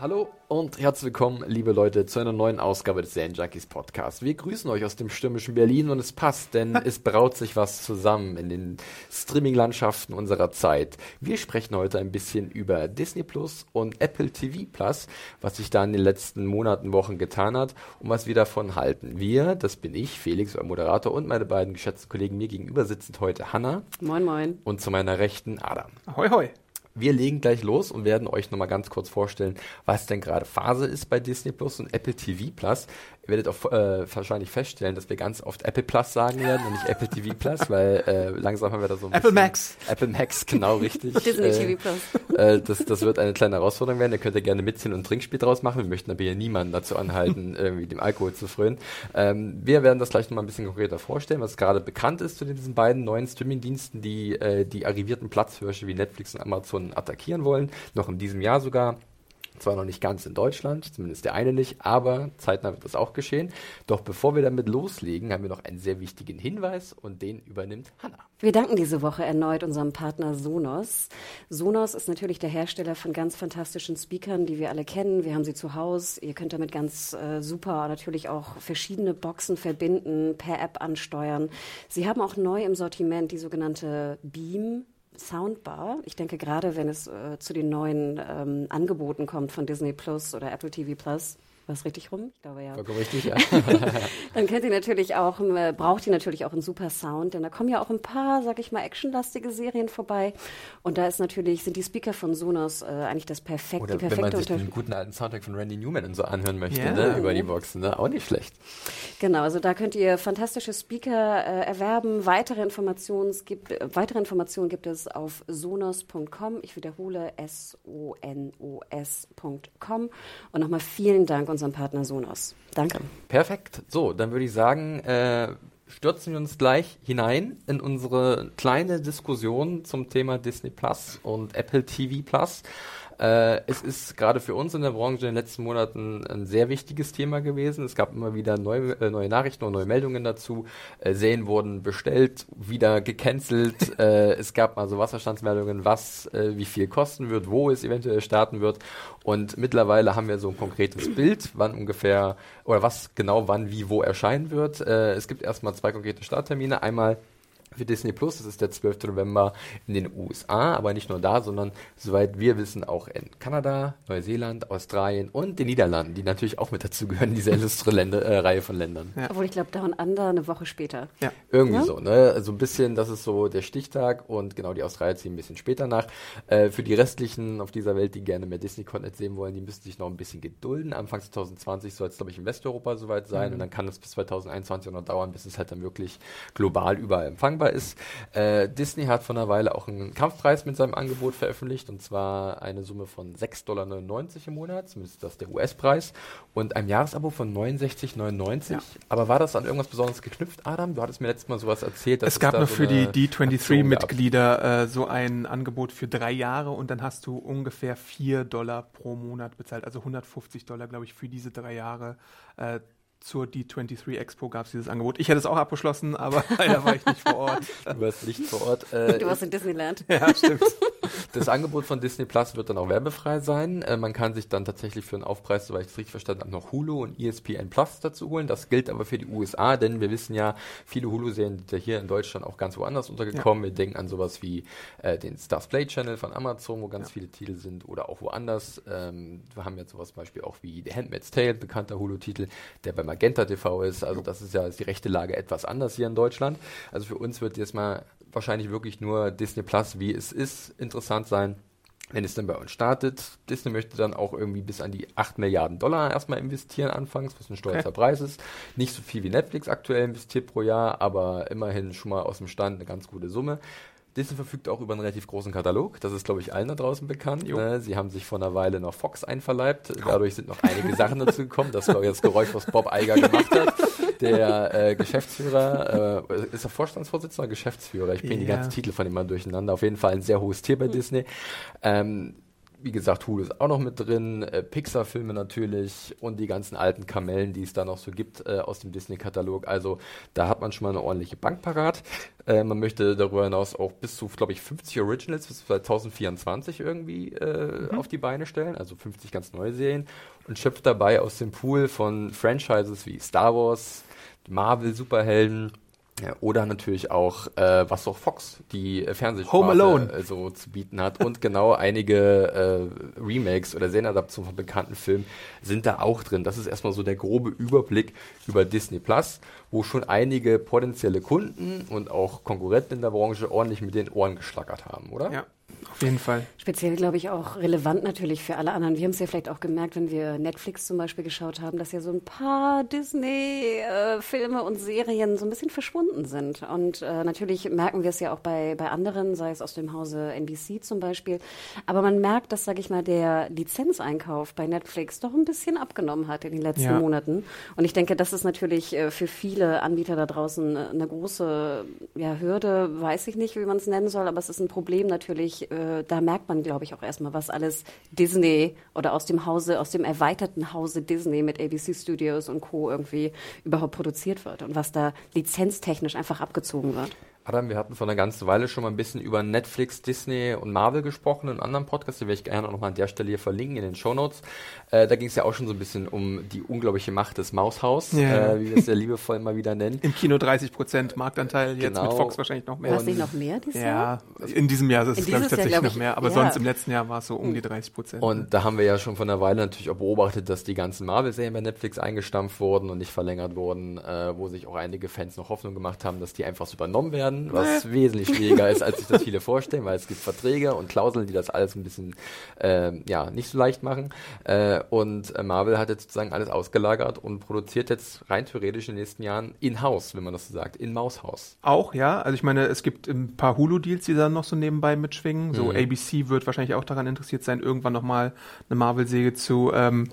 Hallo und herzlich willkommen, liebe Leute, zu einer neuen Ausgabe des Zen Junkies Podcast. Wir grüßen euch aus dem stürmischen Berlin und es passt, denn es braut sich was zusammen in den Streaming-Landschaften unserer Zeit. Wir sprechen heute ein bisschen über Disney Plus und Apple TV Plus, was sich da in den letzten Monaten, Wochen getan hat und was wir davon halten. Wir, das bin ich, Felix, euer Moderator und meine beiden geschätzten Kollegen mir gegenüber sitzend heute Hanna. Moin, moin. Und zu meiner Rechten Adam. Hoi, hoi. Wir legen gleich los und werden euch nochmal ganz kurz vorstellen, was denn gerade Phase ist bei Disney Plus und Apple TV Plus. Ihr werdet auch äh, wahrscheinlich feststellen, dass wir ganz oft Apple Plus sagen werden und nicht Apple TV Plus, weil äh, langsam haben wir da so ein Apple Max. Apple Max, genau richtig. Disney äh, TV Plus. Äh, das, das wird eine kleine Herausforderung werden. Ihr könnt ja gerne mitziehen und ein Trinkspiel draus machen. Wir möchten aber hier niemanden dazu anhalten, irgendwie dem Alkohol zu frönen. Ähm, wir werden das gleich nochmal ein bisschen konkreter vorstellen, was gerade bekannt ist zu diesen beiden neuen Streaming-Diensten, die äh, die arrivierten Platzhirsche wie Netflix und Amazon attackieren wollen. Noch in diesem Jahr sogar. Zwar noch nicht ganz in Deutschland, zumindest der eine nicht, aber zeitnah wird das auch geschehen. Doch bevor wir damit loslegen, haben wir noch einen sehr wichtigen Hinweis und den übernimmt Hanna. Wir danken diese Woche erneut unserem Partner Sonos. Sonos ist natürlich der Hersteller von ganz fantastischen Speakern, die wir alle kennen. Wir haben sie zu Hause. Ihr könnt damit ganz äh, super natürlich auch verschiedene Boxen verbinden, per App ansteuern. Sie haben auch neu im Sortiment die sogenannte Beam Soundbar. Ich denke gerade, wenn es äh, zu den neuen ähm, Angeboten kommt von Disney Plus oder Apple TV Plus, war es richtig rum? Ich glaube ja. Vollkommen richtig, ja. Dann kennt ihr natürlich auch, äh, braucht ihr natürlich auch einen super Sound, denn da kommen ja auch ein paar, sag ich mal, actionlastige Serien vorbei. Und da ist natürlich, sind die Speaker von Sonos äh, eigentlich das perfekte, Oder die perfekte wenn man sich den guten alten Soundtrack von Randy Newman und so anhören möchte, Ja. ne, über die Boxen, ne? auch nicht schlecht. Genau, also da könnt ihr fantastische Speaker äh, erwerben. Weitere Informationen, gibt, äh, weitere Informationen gibt es auf sonos.com. Ich wiederhole S-O-N-O-S.com. Und nochmal vielen Dank unserem Partner Sonos. Danke. Perfekt. So, dann würde ich sagen, äh, stürzen wir uns gleich hinein in unsere kleine Diskussion zum Thema Disney Plus und Apple TV Plus. Äh, es ist gerade für uns in der Branche in den letzten Monaten ein sehr wichtiges Thema gewesen. Es gab immer wieder neue, äh, neue Nachrichten und neue Meldungen dazu. Äh, Serien wurden bestellt, wieder gecancelt. äh, es gab mal so Wasserstandsmeldungen, was äh, wie viel kosten wird, wo es eventuell starten wird. Und mittlerweile haben wir so ein konkretes Bild, wann ungefähr oder was genau wann wie wo erscheinen wird. Äh, es gibt erstmal zwei konkrete Starttermine. Einmal für Disney Plus, das ist der 12. November in den USA, aber nicht nur da, sondern soweit wir wissen auch in Kanada, Neuseeland, Australien und den Niederlanden, die natürlich auch mit dazugehören, diese illustre Länder, äh, Reihe von Ländern. Ja. Obwohl ich glaube, Down Under eine Woche später. Ja. Irgendwie Ja? so, ne? Also ein bisschen, das ist so der Stichtag und genau die Australier ziehen ein bisschen später nach. Äh, für die restlichen auf dieser Welt, die gerne mehr Disney-Content sehen wollen, die müssen sich noch ein bisschen gedulden. Anfang 2020 soll es, glaube ich, in Westeuropa soweit sein und dann kann es bis 2021 noch dauern, bis es halt dann wirklich global überall empfangbar ist. Äh, Disney hat vor einer Weile auch einen Kampfpreis mit seinem Angebot veröffentlicht und zwar eine Summe von 6,99 Dollar im Monat, zumindest ist das der US-Preis und einem Jahresabo von 69,99. Ja. Aber war das an irgendwas Besonderes geknüpft, Adam? Du hattest mir letztes Mal sowas erzählt. dass Es gab nur so für die eine Aktion gab. D23-Mitglieder äh, so ein Angebot für drei Jahre und dann hast du ungefähr 4 Dollar pro Monat bezahlt, also 150 Dollar, glaube ich, für diese drei Jahre. Äh, zur D23 Expo gab es dieses Angebot. Ich hätte es auch abgeschlossen, aber leider war ich nicht vor Ort. Du warst nicht vor Ort. Äh, Du warst in Disneyland. ja, stimmt. Das Angebot von Disney Plus wird dann auch werbefrei sein. Äh, man kann sich dann tatsächlich für einen Aufpreis, soweit ich es richtig verstanden habe, noch Hulu und ESPN Plus dazu holen. Das gilt aber für die USA, denn wir wissen ja, viele Hulu-Serien sind ja hier in Deutschland auch ganz woanders untergekommen. Wir denken an sowas wie äh, den Stars Play Channel von Amazon, wo ganz viele Titel sind oder auch woanders. Ähm, wir haben jetzt sowas zum Beispiel auch wie The Handmaid's Tale, bekannter Hulu-Titel, der bei Magenta TV ist. Also das ist ja ist die rechte Lage etwas anders hier in Deutschland. Also für uns wird jetzt mal wahrscheinlich wirklich nur Disney Plus, wie es ist, interessant sein wenn es dann bei uns startet. Disney möchte dann auch irgendwie bis an die 8 Milliarden Dollar erstmal investieren anfangs, was ein stolzer Okay. Preis ist. Nicht so viel wie Netflix aktuell investiert pro Jahr, aber immerhin schon mal aus dem Stand eine ganz gute Summe. Disney verfügt auch über einen relativ großen Katalog. Das ist, glaube ich, allen da draußen bekannt. Ne? Sie haben sich vor einer Weile noch Fox einverleibt. Dadurch sind noch einige Sachen dazu gekommen. Das war das Geräusch, was Bob Eiger gemacht hat. Der äh, Geschäftsführer, äh, ist er Vorstandsvorsitzender Geschäftsführer? Ich bringe ja. die ganzen Titel von ihm mal durcheinander. Auf jeden Fall ein sehr hohes Tier bei. Disney. Ähm, wie gesagt, Hulu ist auch noch mit drin, äh, Pixar-Filme natürlich und die ganzen alten Kamellen, die es da noch so gibt äh, aus dem Disney-Katalog. Also da hat man schon mal eine ordentliche Bank parat. Äh, man möchte darüber hinaus auch bis zu, glaube ich, 50 Originals bis 2024 irgendwie äh, mhm. auf die Beine stellen, also 50 ganz neue Serien und schöpft dabei aus dem Pool von Franchises wie Star Wars, Marvel, Superhelden, oder natürlich auch, äh, was auch Fox, die äh, Fernsehsparte, äh, so zu bieten hat. Und genau einige äh, Remakes oder Serienadaptionen von bekannten Filmen sind da auch drin. Das ist erstmal so der grobe Überblick über Disney Plus, wo schon einige potenzielle Kunden und auch Konkurrenten in der Branche ordentlich mit den Ohren geschlackert haben, oder? Ja. Auf jeden Fall. Speziell, glaube ich, auch relevant natürlich für alle anderen. Wir haben es ja vielleicht auch gemerkt, wenn wir Netflix zum Beispiel geschaut haben, dass ja so ein paar Disney-Filme und Serien so ein bisschen verschwunden sind. Und äh, natürlich merken wir es ja auch bei, bei anderen, sei es aus dem Hause NBC zum Beispiel. Aber man merkt, dass, sage ich mal, der Lizenzeinkauf bei Netflix doch ein bisschen abgenommen hat in den letzten ja. Monaten. Und ich denke, das ist natürlich äh, für viele Anbieter da draußen äh, eine große ja, Hürde, weiß ich nicht, wie man es nennen soll, aber es ist ein Problem natürlich äh, da merkt man, glaube ich, auch erstmal, was alles Disney oder aus dem Hause, aus dem erweiterten Hause Disney mit ABC Studios und Co. irgendwie überhaupt produziert wird und was da lizenztechnisch einfach abgezogen wird. Adam, wir hatten vor einer ganzen Weile schon mal ein bisschen über Netflix, Disney und Marvel gesprochen in einem anderen Podcast, den werde ich gerne noch mal an der Stelle hier verlinken in den Show Notes. Äh, da ging es ja auch schon so ein bisschen um die unglaubliche Macht des Maushaus, ja. äh, wie wir es ja liebevoll mal wieder nennen. Im Kino 30 Prozent Marktanteil, jetzt genau. mit Fox wahrscheinlich noch mehr. War es nicht noch mehr dieses Jahr? Ja, in diesem Jahr ist es, glaube ich, tatsächlich Jahr, glaub ich, noch mehr, aber ja. sonst im letzten Jahr war es so um die 30 Prozent. Und da haben wir ja schon vor einer Weile natürlich auch beobachtet, dass die ganzen Marvel-Serien bei Netflix eingestampft wurden und nicht verlängert wurden, äh, wo sich auch einige Fans noch Hoffnung gemacht haben, dass die einfach so übernommen werden, was wesentlich wesentlich schwieriger ist, als sich das viele vorstellen, weil es gibt Verträge und Klauseln, die das alles ein bisschen äh, ja, nicht so leicht machen. Äh, und äh, Marvel hat jetzt sozusagen alles ausgelagert und produziert jetzt rein theoretisch in den nächsten Jahren in-house, wenn man das so sagt, in Maushaus. Auch, ja. Also ich meine, es gibt ein paar Hulu-Deals, die dann noch so nebenbei mitschwingen. So mhm. ABC wird wahrscheinlich auch daran interessiert sein, irgendwann nochmal eine Marvel-Säge zu ähm,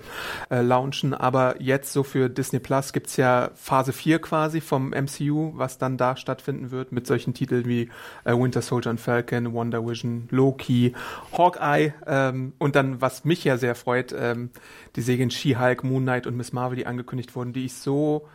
äh, launchen. Aber jetzt so für Disney Plus gibt es ja Phase 4 quasi vom MCU, was dann da stattfinden wird mit solchen Titeln wie äh, Winter Soldier und Falcon, Wonder Vision, Loki, Hawkeye ähm, und dann, was mich ja sehr freut, ähm, die Serien She-Hulk, Moon Knight und Miss Marvel, die angekündigt wurden, die ich so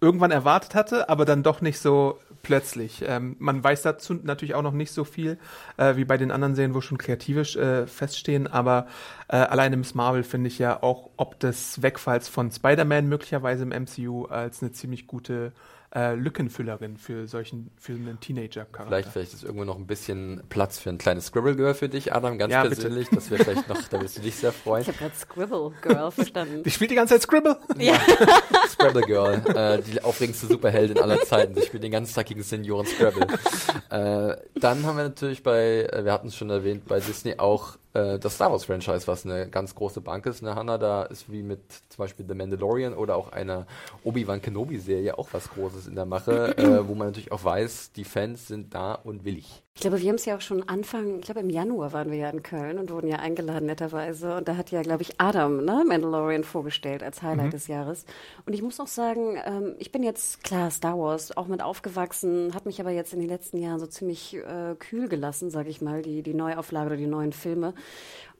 irgendwann erwartet hatte, aber dann doch nicht so plötzlich. Ähm, man weiß dazu natürlich auch noch nicht so viel äh, wie bei den anderen Serien, wo schon kreativisch äh, feststehen, aber äh, alleine Miss Marvel finde ich ja auch ob des Wegfalls von Spider-Man möglicherweise im MCU als eine ziemlich gute äh, Lückenfüllerin für solchen für einen Teenager-Charakter. Vielleicht, vielleicht ist irgendwo noch ein bisschen Platz für ein kleines Scribble Girl für dich, Adam, ganz ja, persönlich. Bitte. Das wäre vielleicht noch, da wirst du dich sehr freuen. Ich habe gerade Scribble Girl verstanden. Die spielt die ganze Zeit Scribble? Ja. Scribble Girl, äh, die aufregendste Superheldin aller Zeiten. Sie spielt den ganzen Tag gegen Senioren Scrabble. äh, dann haben wir natürlich bei, äh, wir hatten es schon erwähnt, bei Disney auch äh, das Star Wars Franchise, was eine ganz große Bank ist. Ne, Hannah, da ist wie mit zum Beispiel The Mandalorian oder auch einer Obi-Wan Kenobi-Serie auch was Großes in der Mache, äh, wo man natürlich auch weiß, die Fans sind da und willig. Ich glaube, wir haben es ja auch schon Anfang, ich glaube im Januar waren wir ja in Köln und wurden ja eingeladen netterweise. Und da hat ja, glaube ich, Adam, ne, Mandalorian vorgestellt als Highlight mhm. des Jahres. Und ich muss auch sagen, ähm, ich bin jetzt klar Star Wars auch mit aufgewachsen, hat mich aber jetzt in den letzten Jahren so ziemlich äh, kühl gelassen, sage ich mal, die, die Neuauflage oder die neuen Filme.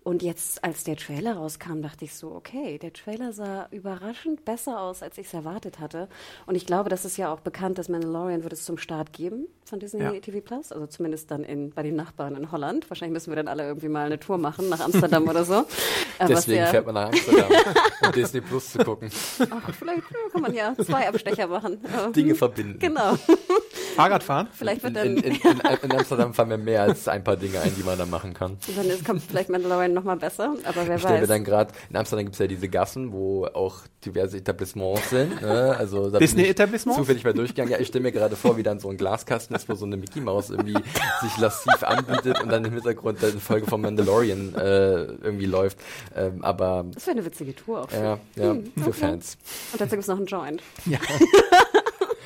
Und jetzt, als der Trailer rauskam, dachte ich so, okay, der Trailer sah überraschend besser aus, als ich es erwartet hatte. Und ich glaube, das ist ja auch bekannt, dass Mandalorian wird es zum Start geben von Disney ja. TV Plus, also zumindest dann in, bei den Nachbarn in Holland. Wahrscheinlich müssen wir dann alle irgendwie mal eine Tour machen nach Amsterdam oder so. Äh, Deswegen fährt man nach Amsterdam, um Disney Plus zu gucken. Ach, vielleicht kann man ja zwei Abstecher machen. Dinge verbinden. Genau. Fahrradfahren? Vielleicht wird dann in, in, in, in, Amsterdam fallen mir mehr als ein paar Dinge ein, die man da machen kann. Dann ist, kommt vielleicht Mandalorian nochmal besser, aber wer ich weiß. dann gerade, in Amsterdam gibt es ja diese Gassen, wo auch diverse Etablissements sind. Ne? Also Disney-Etablissements? Zufällig mal durchgegangen. Ja, ich stelle mir gerade vor, wie dann so ein Glaskasten ist, wo so eine Mickey Maus irgendwie sich lassiv anbietet und dann im Hintergrund eine Folge von Mandalorian äh, irgendwie läuft. Ähm, aber das wäre eine witzige Tour auch. Für, ja, ja, hm, für okay. Fans. Und dazu gibt es noch einen Joint. Ja.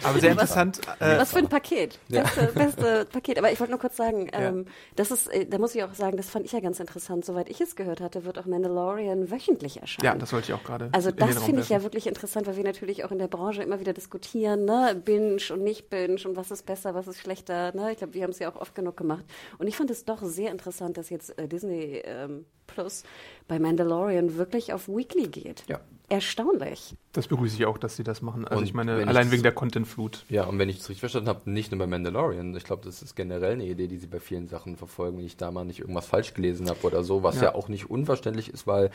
Aber sehr interessant. Äh, Was für ein Paket. Beste, beste Paket. Aber ich wollte nur kurz sagen, ähm, das ist, äh, da muss ich auch sagen, das fand ich ja ganz interessant. Soweit ich es gehört hatte, wird auch Mandalorian wöchentlich erscheinen. Ja, das wollte ich auch gerade. Also das finde ich ja wirklich interessant, weil wir natürlich auch in der Branche immer wieder diskutieren, ne? Binge und nicht Binge und was ist besser, was ist schlechter. Ne? Ich glaube, wir haben es ja auch oft genug gemacht. Und ich fand es doch sehr interessant, dass jetzt äh, Disney ähm, Plus bei Mandalorian wirklich auf Weekly geht. Ja. Erstaunlich. Das begrüße ich auch, dass sie das machen. Also und ich meine, allein wegen der Content-Flut. Ja, und wenn ich es richtig verstanden habe, nicht nur bei Mandalorian. Ich glaube, das ist generell eine Idee, die sie bei vielen Sachen verfolgen, wenn ich da mal nicht irgendwas falsch gelesen habe oder so, was ja. ja. auch nicht unverständlich ist, weil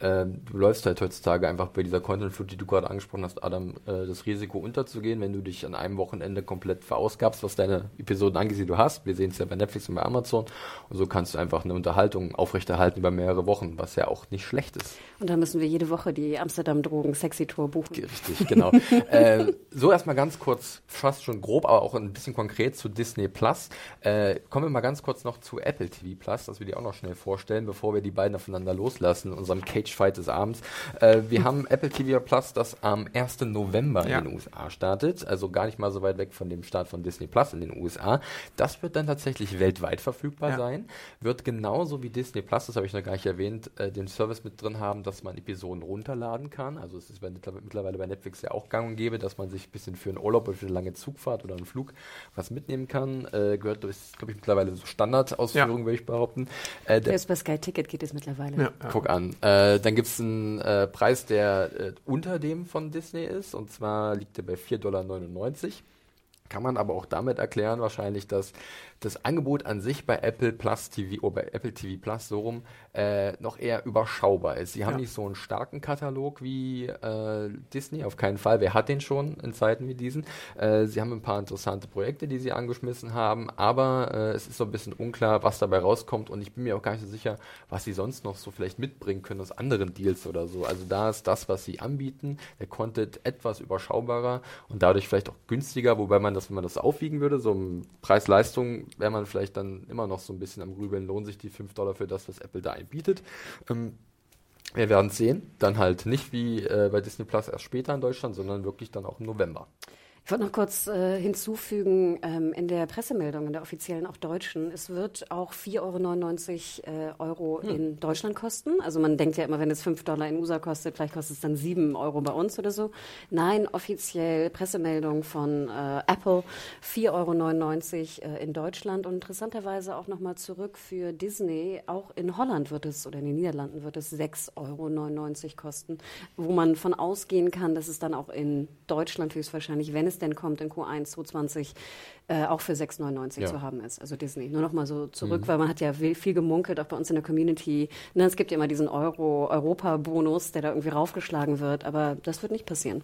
äh, du läufst halt heutzutage einfach bei dieser Content-Flut, die du gerade angesprochen hast, Adam, äh, das Risiko unterzugehen, wenn du dich an einem Wochenende komplett verausgabst, was deine Episoden angeht, die du hast. Wir sehen es ja bei Netflix und bei Amazon. Und so kannst du einfach eine Unterhaltung aufrechterhalten über mehrere Wochen, was ja auch nicht schlecht ist. Und da müssen wir jede Woche die Amsterdam Drogen Sexy Tour buchen. Richtig, genau. äh, so erstmal ganz kurz, fast schon grob, aber auch ein bisschen konkret zu Disney Plus. Äh, kommen wir mal ganz kurz noch zu Apple TV Plus, dass wir die auch noch schnell vorstellen, bevor wir die beiden aufeinander loslassen in unserem Cage Fight des Abends. Äh, wir haben Apple TV Plus, das am 1. November ja. in den USA startet, also gar nicht mal so weit weg von dem Start von Disney Plus in den USA. Das wird dann tatsächlich weltweit verfügbar ja. sein, wird genauso wie Disney Plus, das habe ich noch gar nicht erwähnt, äh, den Service mit drin haben, dass man Episoden runterladen kann. Also es ist mittlerweile bei Netflix ja auch gang und gäbe, dass man sich ein bisschen für einen Urlaub oder für eine lange Zugfahrt oder einen Flug was mitnehmen kann. Äh, gehört, ist, glaube ich, mittlerweile so Standardausführung, ja. würde ich behaupten. Äh, der, Selbst bei Sky Ticket geht es mittlerweile. Ja, ja. Guck an. Äh, dann gibt es einen äh, Preis, der äh, unter dem von Disney ist. Und zwar liegt der bei 4,99 Dollar. Kann man aber auch damit erklären, wahrscheinlich, dass das Angebot an sich bei Apple Plus TV, oder oh, bei Apple TV Plus so rum, äh, noch eher überschaubar ist. Sie haben ja. nicht so einen starken Katalog wie äh, Disney, auf keinen Fall. Wer hat den schon in Zeiten wie diesen? Äh, sie haben ein paar interessante Projekte, die sie angeschmissen haben, aber äh, es ist so ein bisschen unklar, was dabei rauskommt und ich bin mir auch gar nicht so sicher, was sie sonst noch so vielleicht mitbringen können aus anderen Deals oder so. Also da ist das, was sie anbieten, der Content etwas überschaubarer und dadurch vielleicht auch günstiger, wobei man das, wenn man das aufwiegen würde, so Preis-Leistung, wäre man vielleicht dann immer noch so ein bisschen am Grübeln, lohnt sich die 5 Dollar für das, was Apple da bietet. Ähm, wir werden sehen. Dann halt nicht wie äh, bei Disney Plus erst später in Deutschland, sondern wirklich dann auch im November. Ich wollte noch kurz äh, hinzufügen, ähm, in der Pressemeldung, in der offiziellen, auch deutschen, es wird auch 4,99 Euro, äh, Euro hm. in Deutschland kosten. Also man denkt ja immer, wenn es 5 Dollar in USA kostet, vielleicht kostet es dann 7 Euro bei uns oder so. Nein, offiziell Pressemeldung von äh, Apple, 4,99 Euro äh, in Deutschland. Und interessanterweise auch nochmal zurück für Disney, auch in Holland wird es oder in den Niederlanden wird es 6,99 Euro kosten, wo man von ausgehen kann, dass es dann auch in Deutschland höchstwahrscheinlich, wenn es denn kommt in Q1 2020, äh, auch für 6,99 ja. zu haben ist. Also Disney. Nur noch mal so zurück, mhm. weil man hat ja viel gemunkelt, auch bei uns in der Community. Ne, es gibt ja immer diesen Euro-Europa-Bonus, der da irgendwie raufgeschlagen wird, aber das wird nicht passieren.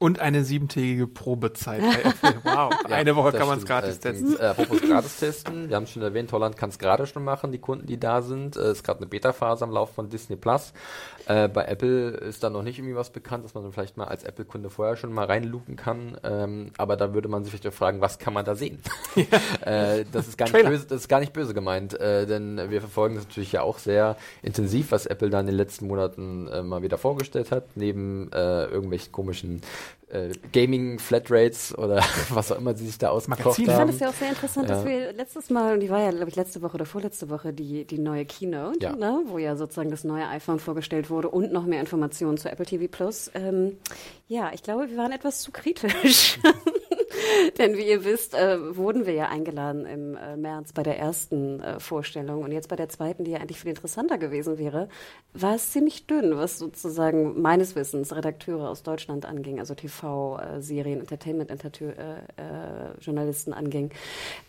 Und eine siebentägige Probezeit bei Apple. Wow, ja, eine Woche kann man es gratis äh, testen. Äh, apropos gratis testen, wir haben es schon erwähnt, Holland kann es gerade schon machen, die Kunden, die da sind. Es äh, ist gerade eine Beta-Phase am Lauf von Disney Plus. Äh, bei Apple ist da noch nicht irgendwie was bekannt, dass man dann vielleicht mal als Apple-Kunde vorher schon mal reinluken kann. Ähm, aber da würde man sich vielleicht fragen, was kann man da sehen? Ja. Äh, das, ist gar nicht böse, das ist gar nicht böse gemeint, äh, denn wir verfolgen das natürlich ja auch sehr intensiv, was Apple da in den letzten Monaten mal wieder vorgestellt hat, neben irgendwelchen komischen äh, Gaming-Flatrates oder was auch immer sie sich da ausgekocht haben. Ich fand es ja auch sehr interessant, ja. dass wir letztes Mal, und die war ja, glaube ich, letzte Woche oder vorletzte Woche, die, die neue Keynote, ja. ne, wo ja sozusagen das neue iPhone vorgestellt wurde und noch mehr Informationen zu Apple TV Plus. Ähm, ja, ich glaube, wir waren etwas zu kritisch. Denn wie ihr wisst, äh, wurden wir ja eingeladen im äh, März bei der ersten äh, Vorstellung und jetzt bei der zweiten, die ja eigentlich viel interessanter gewesen wäre, war es ziemlich dünn, was sozusagen meines Wissens Redakteure aus Deutschland anging, also TV-Serien, Entertainment-Journalisten äh, äh, anging.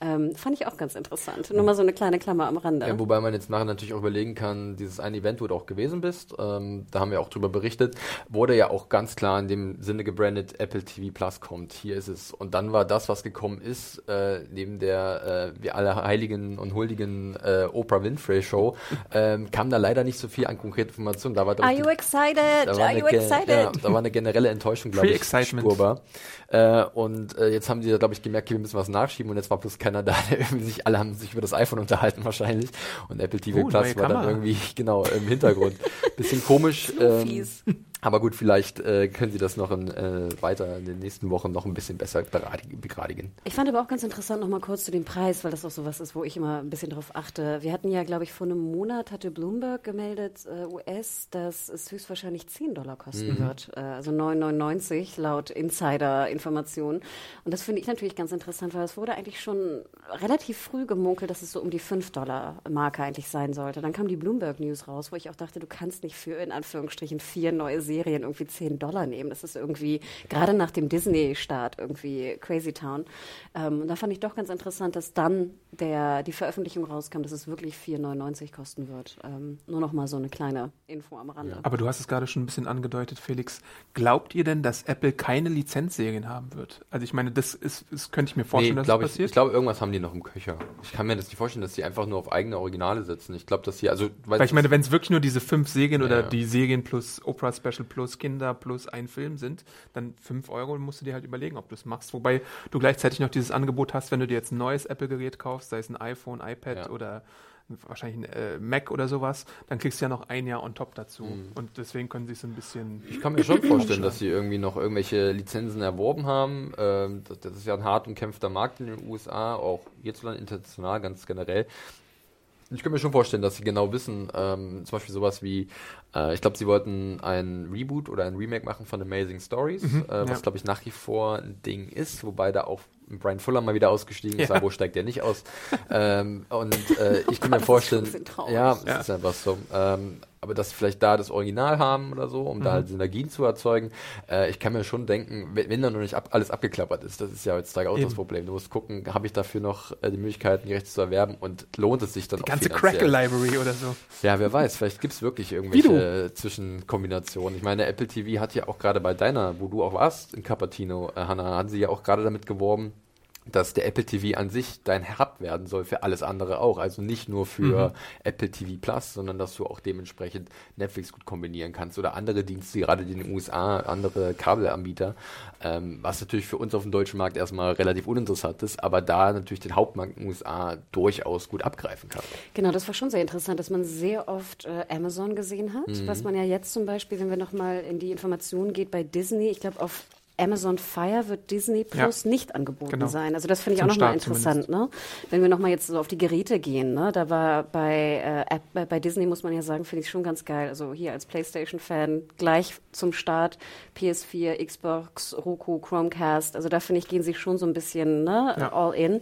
Ähm, fand ich auch ganz interessant. Nur mal so eine kleine Klammer am Rande. Ja, wobei man jetzt nachher natürlich auch überlegen kann, dieses eine Event, wo du auch gewesen bist, ähm, da haben wir auch drüber berichtet, wurde ja auch ganz klar in dem Sinne gebrandet, Apple TV Plus kommt, hier ist es. Und dann war das, was gekommen ist, äh, neben der äh, wir alle heiligen und huldigen äh, Oprah Winfrey Show, ähm, kam da leider nicht so viel an konkrete Informationen. Da war, Are you excited? Are you excited? Ja, da war eine generelle Enttäuschung, glaube ich, spurbar. Äh, und äh, jetzt haben sie, glaube ich, gemerkt, wir müssen was nachschieben und jetzt war bloß keiner da, sich, alle haben sich über das iPhone unterhalten wahrscheinlich und Apple TV uh, Plus war dann irgendwie, genau, im Hintergrund. Bisschen komisch. Ähm, Aber gut, vielleicht äh, können Sie das noch in, äh, weiter in den nächsten Wochen noch ein bisschen besser begradigen. Ich fand aber auch ganz interessant noch mal kurz zu dem Preis, weil das auch so was ist, wo ich immer ein bisschen drauf achte. Wir hatten ja, glaube ich, vor einem Monat hatte Bloomberg gemeldet, äh, US, dass es höchstwahrscheinlich 10 Dollar kosten mhm. wird. Äh, also 9,99 laut Insider-Informationen. Und das finde ich natürlich ganz interessant, weil es wurde eigentlich schon relativ früh gemunkelt, dass es so um die 5 Dollar Marke eigentlich sein sollte. Dann kam die Bloomberg News raus, wo ich auch dachte, du kannst nicht für in Anführungsstrichen vier neue Serien irgendwie 10 Dollar nehmen. Das ist irgendwie, gerade nach dem Disney-Start, irgendwie Crazy Town. Ähm, und da fand ich doch ganz interessant, dass dann der, die Veröffentlichung rauskam, dass es wirklich 4,99 kosten wird. Ähm, nur noch mal so eine kleine Info am Rande. Ja. Aber du hast es gerade schon ein bisschen angedeutet, Felix. Glaubt ihr denn, dass Apple keine Lizenzserien haben wird? Also ich meine, das ist, das könnte ich mir vorstellen, nee, dass das passiert. Ich, ich glaube, irgendwas haben die noch im Köcher. Ich kann mir das nicht vorstellen, dass sie einfach nur auf eigene Originale setzen. Ich glaube, dass sie, also... Weil ich meine, wenn es wirklich nur diese fünf Serien ja, oder die Serien plus Oprah Special Special plus Kinder plus ein Film sind, dann 5 Euro musst du dir halt überlegen, ob du es machst. Wobei du gleichzeitig noch dieses Angebot hast, wenn du dir jetzt ein neues Apple-Gerät kaufst, sei es ein iPhone, iPad ja. oder wahrscheinlich ein äh, Mac oder sowas, dann kriegst du ja noch ein Jahr on top dazu. Mhm. Und deswegen können sie es so ein bisschen. Ich kann mir schon vorstellen, dass sie irgendwie noch irgendwelche Lizenzen erworben haben. Ähm, das, das, ist ja ein hart umkämpfter Markt in den USA, auch hierzulande international ganz generell. Ich kann mir schon vorstellen, dass sie genau wissen, ähm, zum Beispiel sowas wie, äh, ich glaube, sie wollten ein Reboot oder ein Remake machen von Amazing Stories, mhm, äh, was ja. glaube ich nach wie vor ein Ding ist, wobei da auch Brian Fuller mal wieder ausgestiegen ist, ja. wo steigt der nicht aus? ähm, und äh, ich kann mir vorstellen, ja, ja, es ist einfach so. Ähm, aber dass sie vielleicht da das Original haben oder so, um mhm. da halt Synergien zu erzeugen. Äh, ich kann mir schon denken, wenn, wenn da noch nicht ab, alles abgeklappert ist, das ist ja heutzutage auch Eben. das Problem. Du musst gucken, habe ich dafür noch äh, die Möglichkeiten, die Rechte zu erwerben und lohnt es sich dann die auch ganze Crackle-Library oder so. Ja, wer weiß, vielleicht gibt es wirklich irgendwelche Zwischenkombinationen. Ich meine, Apple TV hat ja auch gerade bei deiner, wo du auch warst, in Cupertino, äh, Hannah, haben sie ja auch gerade damit geworben, dass der Apple TV an sich dein Hub werden soll für alles andere auch. Also nicht nur für mhm. Apple TV Plus, sondern dass du auch dementsprechend Netflix gut kombinieren kannst oder andere Dienste, gerade in den USA, andere Kabelanbieter, ähm, was natürlich für uns auf dem deutschen Markt erstmal relativ uninteressant ist, aber da natürlich den Hauptmarkt in den USA durchaus gut abgreifen kann. Genau, das war schon sehr interessant, dass man sehr oft äh, Amazon gesehen hat, mhm. was man ja jetzt zum Beispiel, wenn wir nochmal in die Informationen geht bei Disney, ich glaube auf Amazon Fire wird Disney Plus ja, nicht angeboten genau. sein. Also das finde ich Zum auch nochmal interessant. Ne? Wenn wir nochmal jetzt so auf die Geräte gehen, ne? da war bei, äh, bei, bei Disney, muss man ja sagen, finde ich schon ganz geil. Also hier als PlayStation-Fan gleich zum Start PS4, Xbox, Roku, Chromecast. Also da finde ich, gehen sie schon so ein bisschen ne? Ja. all in.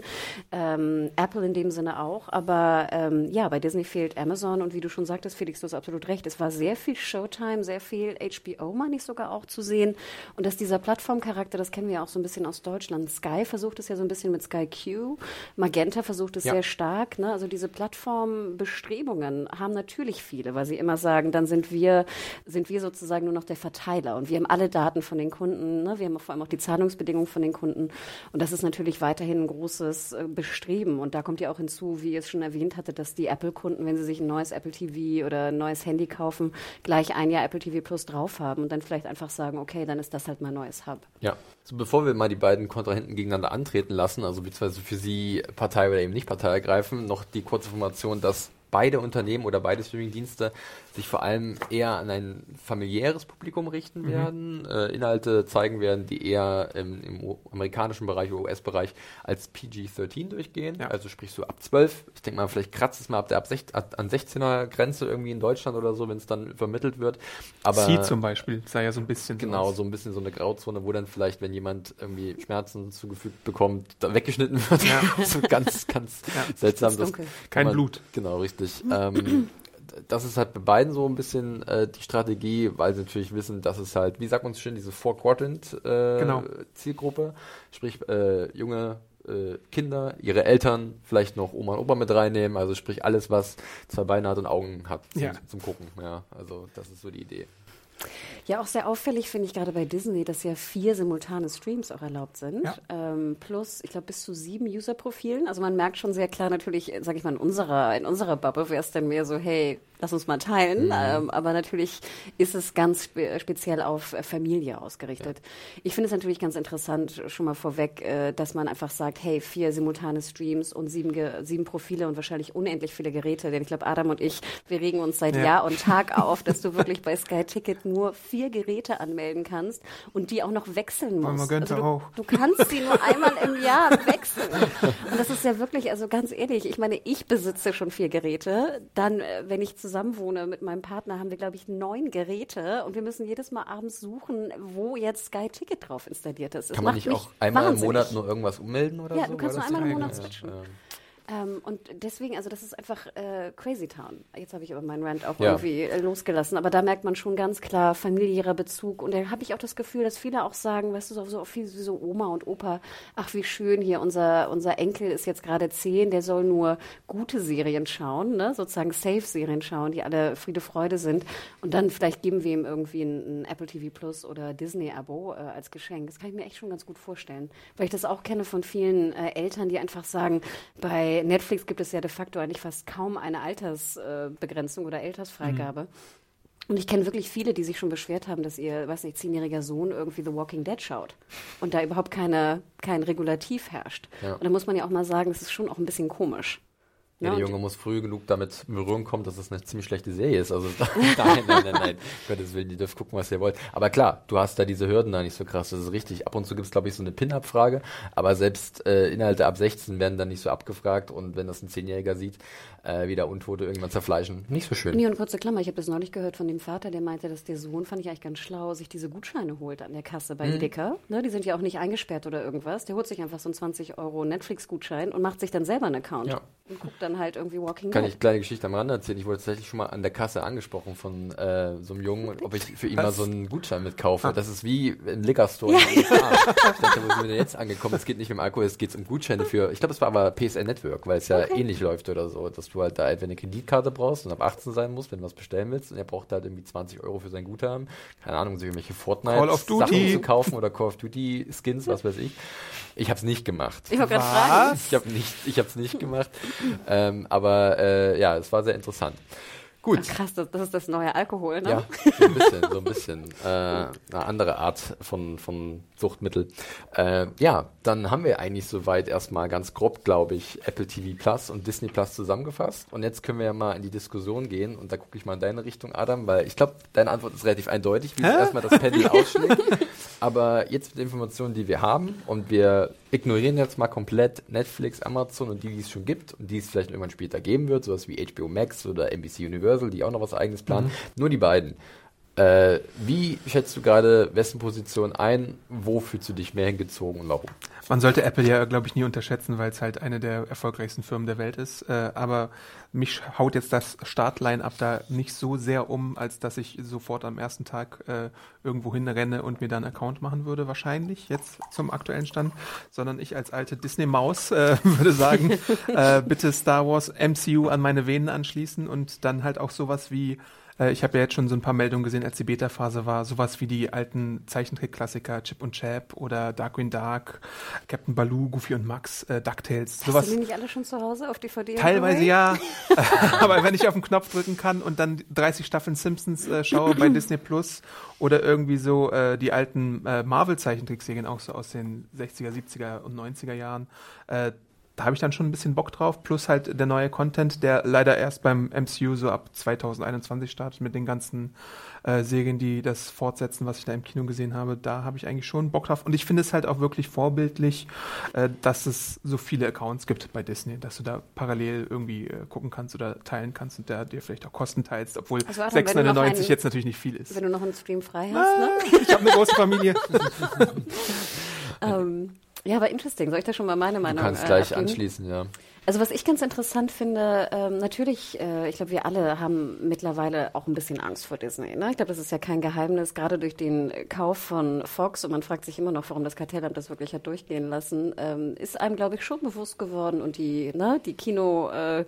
Ähm, Apple in dem Sinne auch. Aber ähm, ja, bei Disney fehlt Amazon und wie du schon sagtest, Felix, du hast absolut recht. Es war sehr viel Showtime, sehr viel HBO, meine ich sogar auch zu sehen. Und dass dieser Plattform Plattformcharakter, das kennen wir auch so ein bisschen aus Deutschland. Sky versucht es ja so ein bisschen mit Sky Q. Magenta versucht es ja. sehr stark. Ne? Also diese Plattformbestrebungen haben natürlich viele, weil sie immer sagen, dann sind wir, sind wir sozusagen nur noch der Verteiler und wir haben alle Daten von den Kunden. Ne? Wir haben vor allem auch die Zahlungsbedingungen von den Kunden. Und das ist natürlich weiterhin ein großes äh, Bestreben. Und da kommt ja auch hinzu, wie ihr es schon erwähnt hatte, dass die Apple-Kunden, wenn sie sich ein neues Apple TV oder ein neues Handy kaufen, gleich ein Jahr Apple TV Plus drauf haben und dann vielleicht einfach sagen, okay, dann ist das halt mein neues Hub. Ja. So, bevor wir mal die beiden Kontrahenten gegeneinander antreten lassen, also beziehungsweise für sie Partei oder eben nicht Partei ergreifen, noch die kurze Information, dass beide Unternehmen oder beide Streamingdienste sich vor allem eher an ein familiäres Publikum richten mhm. werden, äh, Inhalte zeigen werden, die eher im, im amerikanischen Bereich oder US-Bereich als PG-13 durchgehen, ja. also sprich so ab 12. Ich denke mal, vielleicht kratzt es mal ab der ab 16, an 16er Grenze irgendwie in Deutschland oder so, wenn es dann vermittelt wird. Aber Sie zum Beispiel sei ja so ein bisschen genau so ein bisschen so eine Grauzone, wo dann vielleicht, wenn jemand irgendwie Schmerzen zugefügt bekommt, da weggeschnitten wird. Ja. so ganz, ganz ja. seltsam. Das Kein man, Blut. Genau, richtig. Ähm, das ist halt bei beiden so ein bisschen äh, die Strategie, weil sie natürlich wissen, dass es halt, wie sagt man so schön, diese Four-Quadrant-Zielgruppe, äh, genau. sprich äh, junge äh, Kinder, ihre Eltern, vielleicht noch Oma und Opa mit reinnehmen, also sprich alles, was zwei Beine hat und Augen hat zum, ja. zum Gucken. Ja, also das ist so die Idee. Ja, auch sehr auffällig finde ich gerade bei Disney, dass ja vier simultane Streams auch erlaubt sind. Ja. Ähm, plus, ich glaube, bis zu sieben User-Profilen. Also man merkt schon sehr klar natürlich, sage ich mal, in unserer, in unserer Bubble wäre es dann mehr so, hey, lass uns mal teilen. Mhm. Ähm, aber natürlich ist es ganz spe speziell auf Familie ausgerichtet. Ja. Ich finde es natürlich ganz interessant, schon mal vorweg, äh, dass man einfach sagt, hey, vier simultane Streams und sieben, sieben Profile und wahrscheinlich unendlich viele Geräte. Denn ich glaube, Adam und ich, wir regen uns seit ja. Jahr und Tag auf, dass du wirklich bei Sky Ticket nur vier Geräte anmelden kannst und die auch noch wechseln musst. Magenta also du, auch. du kannst sie nur einmal im Jahr wechseln. Und das ist ja wirklich, also ganz ehrlich, ich meine, ich besitze schon vier Geräte. Dann, äh, wenn ich zusammenwohne mit meinem Partner, haben wir, glaube ich, neun Geräte und wir müssen jedes Mal abends suchen, wo jetzt Sky Ticket drauf installiert ist. Das Kann man macht nicht auch einmal wahnsinnig. im Monat nur irgendwas ummelden oder Ja, so? du kannst nur das einmal im Monat switchen. Ja. Ähm, und deswegen, also das ist einfach äh, Crazy Town. Jetzt habe ich aber meinen Rant auch Ja. irgendwie äh, losgelassen. Aber da merkt man schon ganz klar familiärer Bezug. Und da habe ich auch das Gefühl, dass viele auch sagen, weißt du, so, so viel wie so Oma und Opa, ach wie schön hier, unser, unser Enkel ist jetzt gerade zehn, der soll nur gute Serien schauen, ne? sozusagen Safe-Serien schauen, die alle Friede, Freude sind. Und dann vielleicht geben wir ihm irgendwie ein, ein Apple TV Plus oder Disney-Abo äh, als Geschenk. Das kann ich mir echt schon ganz gut vorstellen. Weil ich das auch kenne von vielen äh, Eltern, die einfach sagen, bei Netflix gibt es ja de facto eigentlich fast kaum eine Altersbegrenzung äh, oder Altersfreigabe. Und ich kenne wirklich viele, die sich schon beschwert haben, dass ihr, weiß nicht, zehnjähriger Sohn irgendwie The Walking Dead schaut und da überhaupt keine, kein Regulativ herrscht. Ja. Und da muss man ja auch mal sagen, das ist schon auch ein bisschen komisch. Ja, Ne? der Junge muss früh genug damit in Berührung kommen, dass es eine ziemlich schlechte Serie ist. Also nein, nein, nein, nein. Gottes Willen, ihr dürft gucken, was ihr wollt. Aber klar, du hast da diese Hürden da nicht so krass. Das ist richtig. Ab und zu gibt es, glaube ich, so eine Pin-Up-Frage. Aber selbst äh, Inhalte ab 16 werden dann nicht so abgefragt. Und wenn das ein Zehnjähriger sieht, äh, wie da Untote irgendwann zerfleischen, nicht so schön. Nee, und kurze Klammer, ich habe das neulich gehört von dem Vater, der meinte, dass der Sohn, fand ich eigentlich ganz schlau, sich diese Gutscheine holt an der Kasse bei Mhm. Edeka. Ne, die sind ja auch nicht eingesperrt oder irgendwas. Der holt sich einfach so einen 20 Euro Netflix-Gutschein und macht sich dann selber einen Account. Ja. Und guckt dann halt irgendwie Walking Kann Dead. ich kleine Geschichte am Rande erzählen? Ich wurde tatsächlich schon mal an der Kasse angesprochen von äh, so einem Jungen, ob ich für ihn mal so einen Gutschein mitkaufe. Das ist wie im Liquor Store. in den USA. Ich dachte, wo sind wir denn jetzt angekommen? Es geht nicht um Alkohol, es geht um Gutscheine für, ich glaube, es war aber PSN Network, weil es ja ähnlich läuft oder so, dass du halt da entweder eine Kreditkarte brauchst und ab 18 sein musst, wenn du was bestellen willst und er braucht halt irgendwie 20 Euro für sein Guthaben. Keine Ahnung, sich irgendwelche Call of Duty. Fortnite-Sachen zu kaufen oder Call of Duty Skins, was weiß ich. Ich habe es nicht gemacht. Ich wollte gerade fragen. Ich habe nicht, ich habe es nicht gemacht, ähm, aber äh, ja, es war sehr interessant. Gut. Ach, krass, das, das ist das neue Alkohol, ne? Ja, so ein bisschen, so ein bisschen. Äh, eine andere Art von, von Suchtmittel. Äh, ja, dann haben wir eigentlich soweit erstmal ganz grob, glaube ich, Apple TV Plus und Disney Plus zusammengefasst. Und jetzt können wir ja mal in die Diskussion gehen. Und da gucke ich mal in deine Richtung, Adam, weil ich glaube, deine Antwort ist relativ eindeutig, wie Hä? erstmal das Pendel ausschlägt. Aber jetzt mit den Informationen, die wir haben, und wir ignorieren jetzt mal komplett Netflix, Amazon und die, die es schon gibt und die es vielleicht irgendwann später geben wird, sowas wie HBO Max oder NBC Universal, die auch noch was eigenes planen. Nur die beiden. Äh, wie schätzt du gerade wessen Position ein? Wo fühlst du dich mehr hingezogen und warum? Man sollte Apple ja, glaube ich, nie unterschätzen, weil es halt eine der erfolgreichsten Firmen der Welt ist. Äh, aber mich haut jetzt das Startline-up da nicht so sehr um, als dass ich sofort am ersten Tag äh, irgendwo hinrenne und mir dann einen Account machen würde, wahrscheinlich jetzt zum aktuellen Stand, sondern ich als alte Disney-Maus äh, würde sagen, äh, bitte Star Wars MCU an meine Venen anschließen und dann halt auch sowas wie äh, ich habe ja jetzt schon so ein paar Meldungen gesehen, als die Beta-Phase war. Sowas wie die alten Zeichentrick-Klassiker Chip und Chap oder Darkwing Dark, Captain Baloo, Goofy und Max, äh, DuckTales. Hast Sowas. du die nicht alle schon zu Hause auf DVD? Teilweise ja. Aber wenn ich auf den Knopf drücken kann und dann 30 Staffeln Simpsons äh, schaue bei Disney Plus oder irgendwie so äh, die alten äh, Marvel-Zeichentrickserien auch so aus den 60er, 70er und 90er Jahren, äh, da habe ich dann schon ein bisschen Bock drauf. Plus halt der neue Content, der leider erst beim MCU so ab 2021 startet mit den ganzen äh, Serien, die das fortsetzen, was ich da im Kino gesehen habe. Da habe ich eigentlich schon Bock drauf. Und ich finde es halt auch wirklich vorbildlich, äh, dass es so viele Accounts gibt bei Disney, dass du da parallel irgendwie äh, gucken kannst oder teilen kannst und der dir vielleicht auch Kosten teilst, obwohl Also Adam, wenn du noch 6,99 einen- jetzt natürlich nicht viel ist. Wenn du noch einen Stream frei hast, ne? Ich habe eine große Familie. Ähm, ja, aber interesting. Soll ich da schon mal meine Du Meinung kannst äh, gleich abgeben? anschließen, ja. Also was ich ganz interessant finde, ähm, natürlich, äh, ich glaube, wir alle haben mittlerweile auch ein bisschen Angst vor Disney. Ne? Ich glaube, das ist ja kein Geheimnis, gerade durch den Kauf von Fox, und man fragt sich immer noch, warum das Kartellamt das wirklich hat durchgehen lassen, ähm, ist einem, glaube ich, schon bewusst geworden und die, ne, die Kino, äh,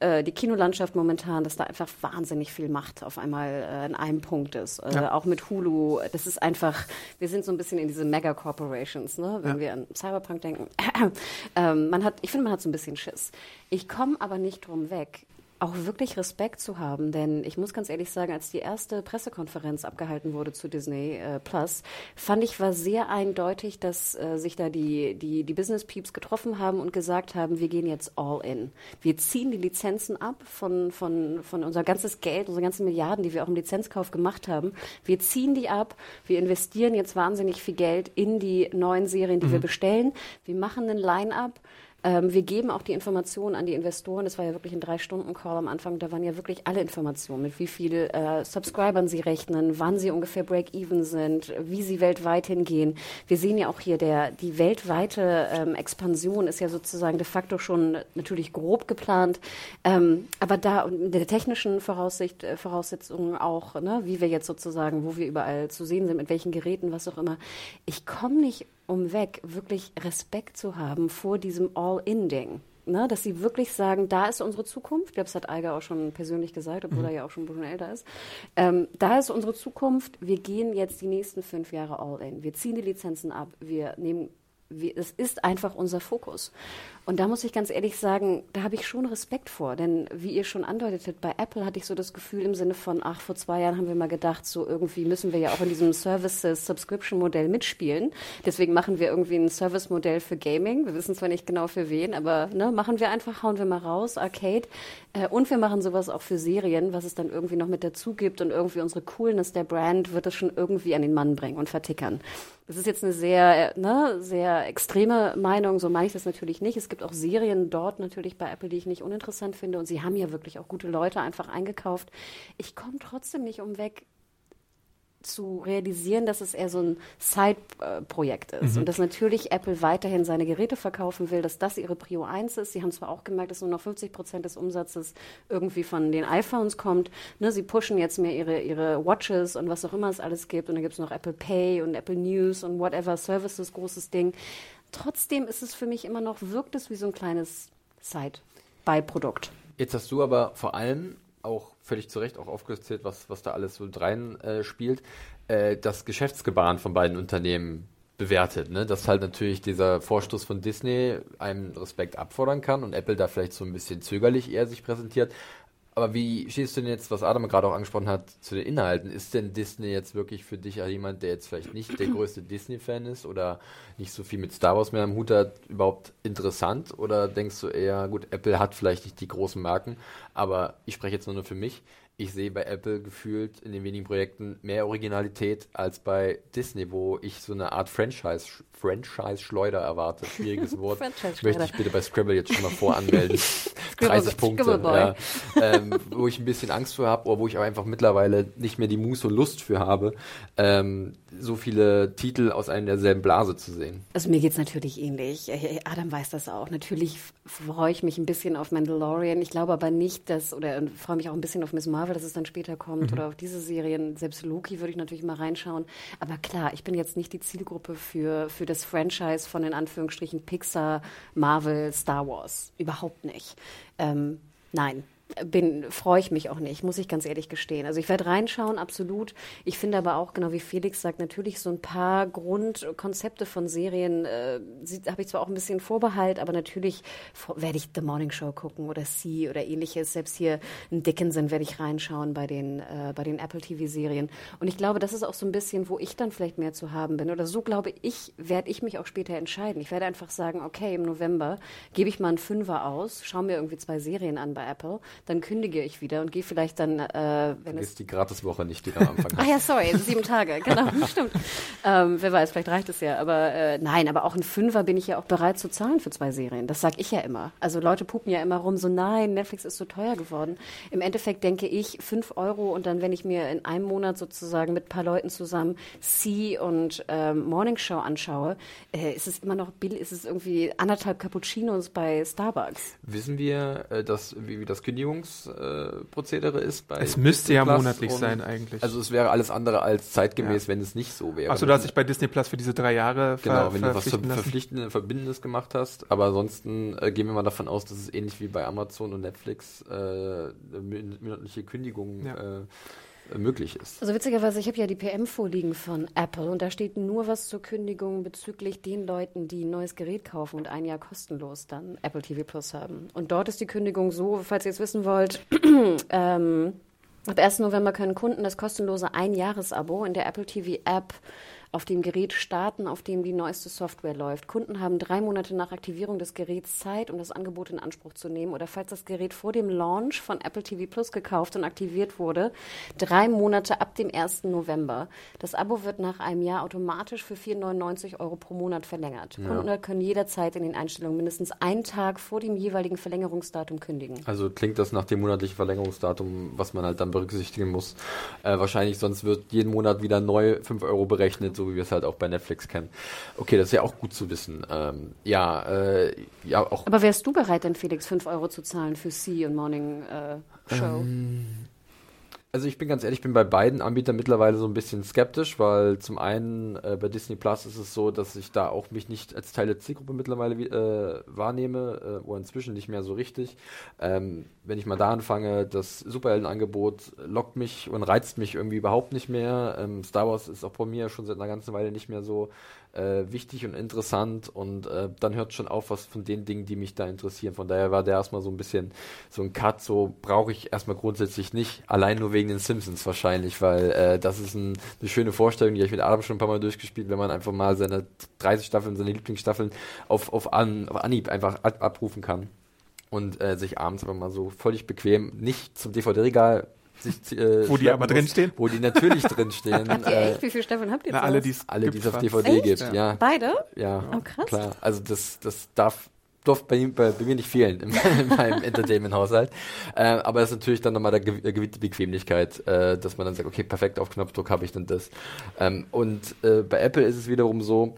äh, die Kinolandschaft momentan, dass da einfach wahnsinnig viel Macht auf einmal äh, in einem Punkt ist. Äh, Ja. Auch mit Hulu, das ist einfach, wir sind so ein bisschen in diese Mega-Corporations, ne? wenn Ja. wir an Cyberpunk denken. ähm, man hat, ich finde, man hat so ein bisschen Schiss. Ich komme aber nicht drum weg. Auch wirklich Respekt zu haben, denn ich muss ganz ehrlich sagen, als die erste Pressekonferenz abgehalten wurde zu Disney äh, Plus, fand ich war sehr eindeutig, dass äh, sich da die, die, die Business Peeps getroffen haben und gesagt haben, wir gehen jetzt all in. Wir ziehen die Lizenzen ab von, von, von unser ganzes Geld, unsere ganzen Milliarden, die wir auch im Lizenzkauf gemacht haben. Wir ziehen die ab, wir investieren jetzt wahnsinnig viel Geld in die neuen Serien, die mhm. wir bestellen. Wir machen einen Line-up ähm, wir geben auch die Informationen an die Investoren. Das war ja wirklich ein Drei-Stunden-Call am Anfang. Da waren ja wirklich alle Informationen, mit wie viel äh, Subscribern sie rechnen, wann sie ungefähr Break-Even sind, wie sie weltweit hingehen. Wir sehen ja auch hier, der, die weltweite ähm, Expansion ist ja sozusagen de facto schon natürlich grob geplant. Ähm, aber da in der technischen Voraussicht, äh, Voraussetzungen auch, ne, wie wir jetzt sozusagen, wo wir überall zu sehen sind, mit welchen Geräten, was auch immer. Ich komme nicht um weg, wirklich Respekt zu haben vor diesem All-In-Ding. Ne, dass sie wirklich sagen, da ist unsere Zukunft. Ich glaube, das hat Eiger auch schon persönlich gesagt, obwohl mhm. er ja auch schon ein bisschen älter ist. Ähm, da ist unsere Zukunft. Wir gehen jetzt die nächsten fünf Jahre all in. Wir ziehen die Lizenzen ab. Wir nehmen es ist einfach unser Fokus. Und da muss ich ganz ehrlich sagen, da habe ich schon Respekt vor. Denn wie ihr schon andeutetet, bei Apple hatte ich so das Gefühl im Sinne von, ach, vor zwei Jahren haben wir mal gedacht, so irgendwie müssen wir ja auch in diesem Services-Subscription-Modell mitspielen. Deswegen machen wir irgendwie ein Service-Modell für Gaming. Wir wissen zwar nicht genau für wen, aber ne, machen wir einfach, hauen wir mal raus, Arcade. Äh, und wir machen sowas auch für Serien, was es dann irgendwie noch mit dazu gibt. Und irgendwie unsere Coolness der Brand wird es schon irgendwie an den Mann bringen und vertickern. Das ist jetzt eine sehr, ne, sehr extreme Meinung, so meine ich das natürlich nicht. Es gibt auch Serien dort natürlich bei Apple, die ich nicht uninteressant finde und sie haben ja wirklich auch gute Leute einfach eingekauft. Ich komme trotzdem nicht umweg, zu realisieren, dass es eher so ein Side-Projekt ist mhm. und dass natürlich Apple weiterhin seine Geräte verkaufen will, dass das ihre Prio 1 ist. Sie haben zwar auch gemerkt, dass nur noch 50 Prozent des Umsatzes irgendwie von den iPhones kommt. Ne, sie pushen jetzt mehr ihre, ihre Watches und was auch immer es alles gibt. Und dann gibt es noch Apple Pay und Apple News und whatever Services, großes Ding. Trotzdem ist es für mich immer noch, wirkt es wie so ein kleines Side-Beiprodukt. Jetzt hast du aber vor allem auch völlig zu Recht auch aufgezählt, was, was da alles so rein äh, spielt, äh, das Geschäftsgebaren von beiden Unternehmen bewertet. Ne? Dass halt natürlich dieser Vorstoß von Disney einem Respekt abfordern kann und Apple da vielleicht so ein bisschen zögerlich eher sich präsentiert. Aber wie stehst du denn jetzt, was Adam gerade auch angesprochen hat, zu den Inhalten? Ist denn Disney jetzt wirklich für dich als jemand, der jetzt vielleicht nicht der größte Disney-Fan ist oder nicht so viel mit Star Wars mehr am Hut hat, überhaupt interessant? Oder denkst du eher, gut, Apple hat vielleicht nicht die großen Marken, aber ich spreche jetzt nur für mich ich sehe bei Apple gefühlt in den wenigen Projekten mehr Originalität als bei Disney, wo ich so eine Art Franchise, Franchise-Schleuder erwarte. Schwieriges Wort. Möchte ich bitte bei Scrabble jetzt schon mal voranmelden. 30 Punkte. Ja. Ähm, wo ich ein bisschen Angst vor habe, oder wo ich aber einfach mittlerweile nicht mehr die Muße und Lust für habe, ähm, so viele Titel aus einer derselben Blase zu sehen. Also mir geht es natürlich ähnlich. Äh, Adam weiß das auch. Natürlich freue ich mich ein bisschen auf Mandalorian. Ich glaube aber nicht, dass, oder freue mich auch ein bisschen auf Miss Marvel, dass es dann später kommt, mhm. oder auf diese Serien. Selbst Loki würde ich natürlich mal reinschauen. Aber klar, ich bin jetzt nicht die Zielgruppe für, für das Franchise von in Anführungsstrichen Pixar, Marvel, Star Wars. Überhaupt nicht. Ähm, nein, bin, freue ich mich auch nicht, muss ich ganz ehrlich gestehen. Also ich werde reinschauen, absolut. Ich finde aber auch, genau wie Felix sagt, natürlich so ein paar Grundkonzepte von Serien äh, habe ich zwar auch ein bisschen Vorbehalt, aber natürlich werde ich The Morning Show gucken oder Sie oder ähnliches. Selbst hier in Dickinson werde ich reinschauen bei den, äh, bei den Apple TV-Serien. Und ich glaube, das ist auch so ein bisschen, wo ich dann vielleicht mehr zu haben bin. Oder so glaube ich, werde ich mich auch später entscheiden. Ich werde einfach sagen, okay, im November gebe ich mal einen Fünfer aus, schaue mir irgendwie zwei Serien an bei Apple dann kündige ich wieder und gehe vielleicht dann, äh, wenn es... die Gratiswoche nicht, die da am Anfang Ah ja, sorry, sieben Tage, genau, stimmt. Ähm, wer weiß, vielleicht reicht es ja, aber äh, nein, aber auch ein Fünfer bin ich ja auch bereit zu zahlen für zwei Serien. Das sage ich ja immer. Also Leute pupen ja immer rum, so nein, Netflix ist so teuer geworden. Im Endeffekt denke ich, fünf Euro und dann, wenn ich mir in einem Monat sozusagen mit ein paar Leuten zusammen See und ähm, Morning Show anschaue, äh, ist es immer noch billig, ist es irgendwie anderthalb Cappuccinos bei Starbucks. Wissen wir, äh, dass, wie, wie das Kündigung Kündigungsprozedere äh, ist bei Es müsste ja monatlich sein eigentlich. Also es wäre alles andere als zeitgemäß, ja. wenn es nicht so wäre. Achso, du hast dich bei Disney Plus für diese drei Jahre Genau, wenn du was verpflichtendes, Verbindendes gemacht hast. Aber ansonsten äh, gehen wir mal davon aus, dass es ähnlich wie bei Amazon und Netflix äh, monatliche Kündigungen ja. äh, äh, möglich ist. Also witzigerweise, ich habe ja die PM vorliegen von Apple und da steht nur was zur Kündigung bezüglich den Leuten, die ein neues Gerät kaufen und ein Jahr kostenlos dann Apple TV Plus haben. Und dort ist die Kündigung so, falls ihr es wissen wollt, ähm, ab 1. November können Kunden das kostenlose Ein-Jahres-Abo in der Apple TV App auf dem Gerät starten, auf dem die neueste Software läuft. Kunden haben drei Monate nach Aktivierung des Geräts Zeit, um das Angebot in Anspruch zu nehmen. Oder falls das Gerät vor dem Launch von Apple TV Plus gekauft und aktiviert wurde, drei Monate ab dem 1. November. Das Abo wird nach einem Jahr automatisch für 4,99 Euro pro Monat verlängert. Ja. Kunden können jederzeit in den Einstellungen mindestens einen Tag vor dem jeweiligen Verlängerungsdatum kündigen. Also klingt das nach dem monatlichen Verlängerungsdatum, was man halt dann berücksichtigen muss. Äh, wahrscheinlich sonst wird jeden Monat wieder neu 5 Euro berechnet, so wie wir es halt auch bei Netflix kennen. Okay, das ist ja auch gut zu wissen. Ähm, ja, äh, ja, auch. Aber wärst du bereit, denn Felix 5 Euro zu zahlen für Sea und Morning äh, Show? Ähm, also ich bin ganz ehrlich, ich bin bei beiden Anbietern mittlerweile so ein bisschen skeptisch, weil zum einen äh, bei Disney Plus ist es so, dass ich da auch mich nicht als Teil der Zielgruppe mittlerweile äh, wahrnehme, äh, oder inzwischen nicht mehr so richtig. Ähm, wenn ich mal da anfange, das Superheldenangebot lockt mich und reizt mich irgendwie überhaupt nicht mehr. Ähm, Star Wars ist auch bei mir schon seit einer ganzen Weile nicht mehr so äh, wichtig und interessant und äh, dann hört schon auf, was von den Dingen, die mich da interessieren. Von daher war der erstmal so ein bisschen so ein Cut, so brauche ich erstmal grundsätzlich nicht, allein nur wegen den Simpsons wahrscheinlich, weil äh, das ist ein, eine schöne Vorstellung, die habe ich mit Adam schon ein paar Mal durchgespielt, wenn man einfach mal seine 30 Staffeln, seine Lieblingsstaffeln auf, auf, An, auf Anhieb einfach ab, abrufen kann und äh, sich abends aber mal so völlig bequem nicht zum DVD-Regal sich, äh, wo die aber drinstehen? Wo die natürlich drinstehen. Habt ihr äh, echt? Wie viele Staffeln habt ihr Na, alle, die's alle, die es auf DVD echt? gibt. Ja. ja. Beide? Ja. Oh, krass. Klar. Also das, das darf durfte bei, bei, bei, mir nicht fehlen in, in meinem Entertainment-Haushalt. Äh, aber es ist natürlich dann nochmal der gewisse Bequemlichkeit, äh, dass man dann sagt, okay, perfekt, auf Knopfdruck habe ich dann das. Ähm, und äh, bei Apple ist es wiederum so,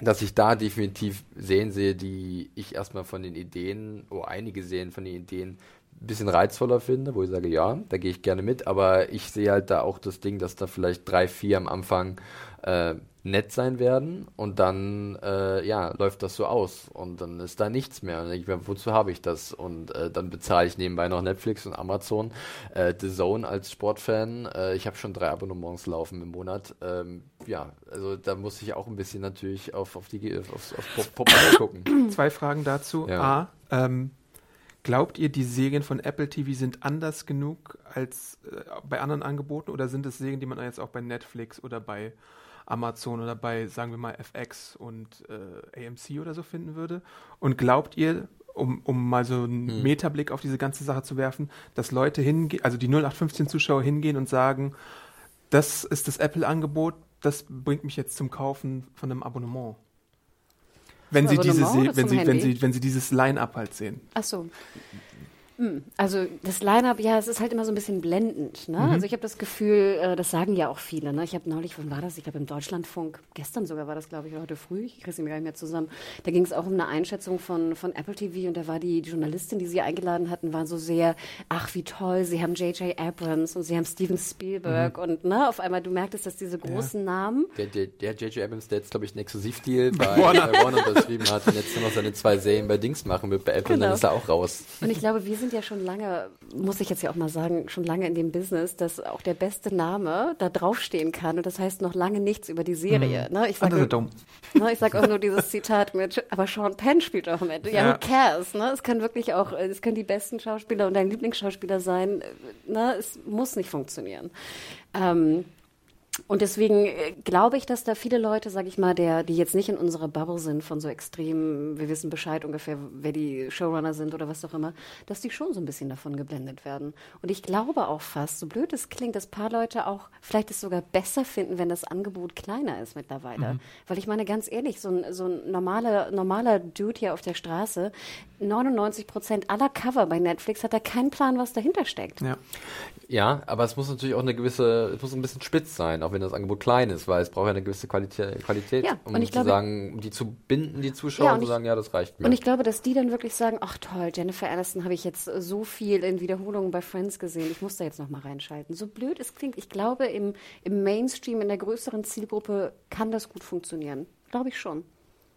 dass ich da definitiv sehen sehe, die ich erstmal von den Ideen, oder einige sehen von den Ideen bisschen reizvoller finde, wo ich sage, ja, da gehe ich gerne mit, aber ich sehe halt da auch das Ding, dass da vielleicht drei, vier am Anfang äh, nett sein werden. Und dann äh, ja läuft das so aus. Und dann ist da nichts mehr. Und ich mir, wozu habe ich das? Und äh, dann bezahle ich nebenbei noch Netflix und Amazon äh, The Zone als Sportfan. Äh, ich habe schon drei Abonnements laufen im Monat. Ähm, ja also da muss ich auch ein bisschen natürlich auf, auf die auf, auf, auf Pop, Pop gucken. Zwei Fragen dazu. Ja. a ähm, Glaubt ihr, die Serien von Apple TV sind anders genug als äh, bei anderen Angeboten oder sind es Serien, die man jetzt auch bei Netflix oder bei Amazon oder bei, sagen wir mal, FX und äh, AMC oder so finden würde? Und glaubt ihr, um, um mal so einen hm. Metablick auf diese ganze Sache zu werfen, dass Leute hingehen, also die 0815 Zuschauer hingehen und sagen, das ist das Apple-Angebot, das bringt mich jetzt zum Kaufen von einem Abonnement? Wenn sie, diese, wenn, sie, wenn, sie, wenn sie dieses Line-Up halt sehen. Ach so. Hm, also das Line-up, ja, es ist halt immer so ein bisschen blendend. Ne? Mhm. Also ich habe das Gefühl, äh, das sagen ja auch viele. Ne? Ich habe neulich, wann war das? Ich glaube im Deutschlandfunk, gestern sogar war das, glaube ich, oder heute früh, ich kriege sie mir gar nicht mehr zusammen. Da ging es auch um eine Einschätzung von, von Apple TV und da war die Journalistin, die sie eingeladen hatten, war so sehr, ach wie toll, sie haben J.J. Abrams und sie haben Steven Spielberg mhm. und ne, auf einmal, du merktest, dass diese großen ja. Namen. Der J.J. Abrams, der jetzt, glaube ich, einen Exklusivdeal bei Warner. bei Warner unterschrieben hat und jetzt nur noch seine zwei Serien bei Dings machen wird bei Apple genau. und dann ist er auch raus. Und ich glaube, wir sind ja schon lange muss ich jetzt ja auch mal sagen, schon lange in dem Business, dass auch der beste Name da draufstehen kann. Und das heißt noch lange nichts über die Serie. Mhm. Ne? Ich sage ne, sag auch nur dieses Zitat mit, aber Sean Penn spielt auch mit. Ja, ja. who cares? Ne? Es kann wirklich auch, es können die besten Schauspieler und dein Lieblingsschauspieler sein. Ne? Es muss nicht funktionieren. Ähm, und deswegen äh, glaube ich, dass da viele Leute, sage ich mal, der, die jetzt nicht in unserer Bubble sind von so extrem, wir wissen Bescheid ungefähr, wer die Showrunner sind oder was auch immer, dass die schon so ein bisschen davon geblendet werden. Und ich glaube auch fast, so blöd es klingt, dass ein paar Leute auch vielleicht es sogar besser finden, wenn das Angebot kleiner ist mittlerweile. Mhm. Weil ich meine, ganz ehrlich, so ein, so ein normaler, normaler Dude hier auf der Straße, 99 Prozent aller Cover bei Netflix hat da keinen Plan, was dahinter steckt. Ja. Ja, aber es muss natürlich auch eine gewisse, es muss ein bisschen spitz sein, auch wenn das Angebot klein ist, weil es braucht ja eine gewisse Qualität, Qualität ja, um zu glaube, sagen, die zu binden, die Zuschauer, ja, und zu sagen, ja, das reicht mir. Und ich glaube, dass die dann wirklich sagen, ach toll, Jennifer Aniston habe ich jetzt so viel in Wiederholungen bei Friends gesehen, ich muss da jetzt nochmal reinschalten. So blöd es klingt, ich glaube, im, im Mainstream, in der größeren Zielgruppe kann das gut funktionieren. Glaube ich schon.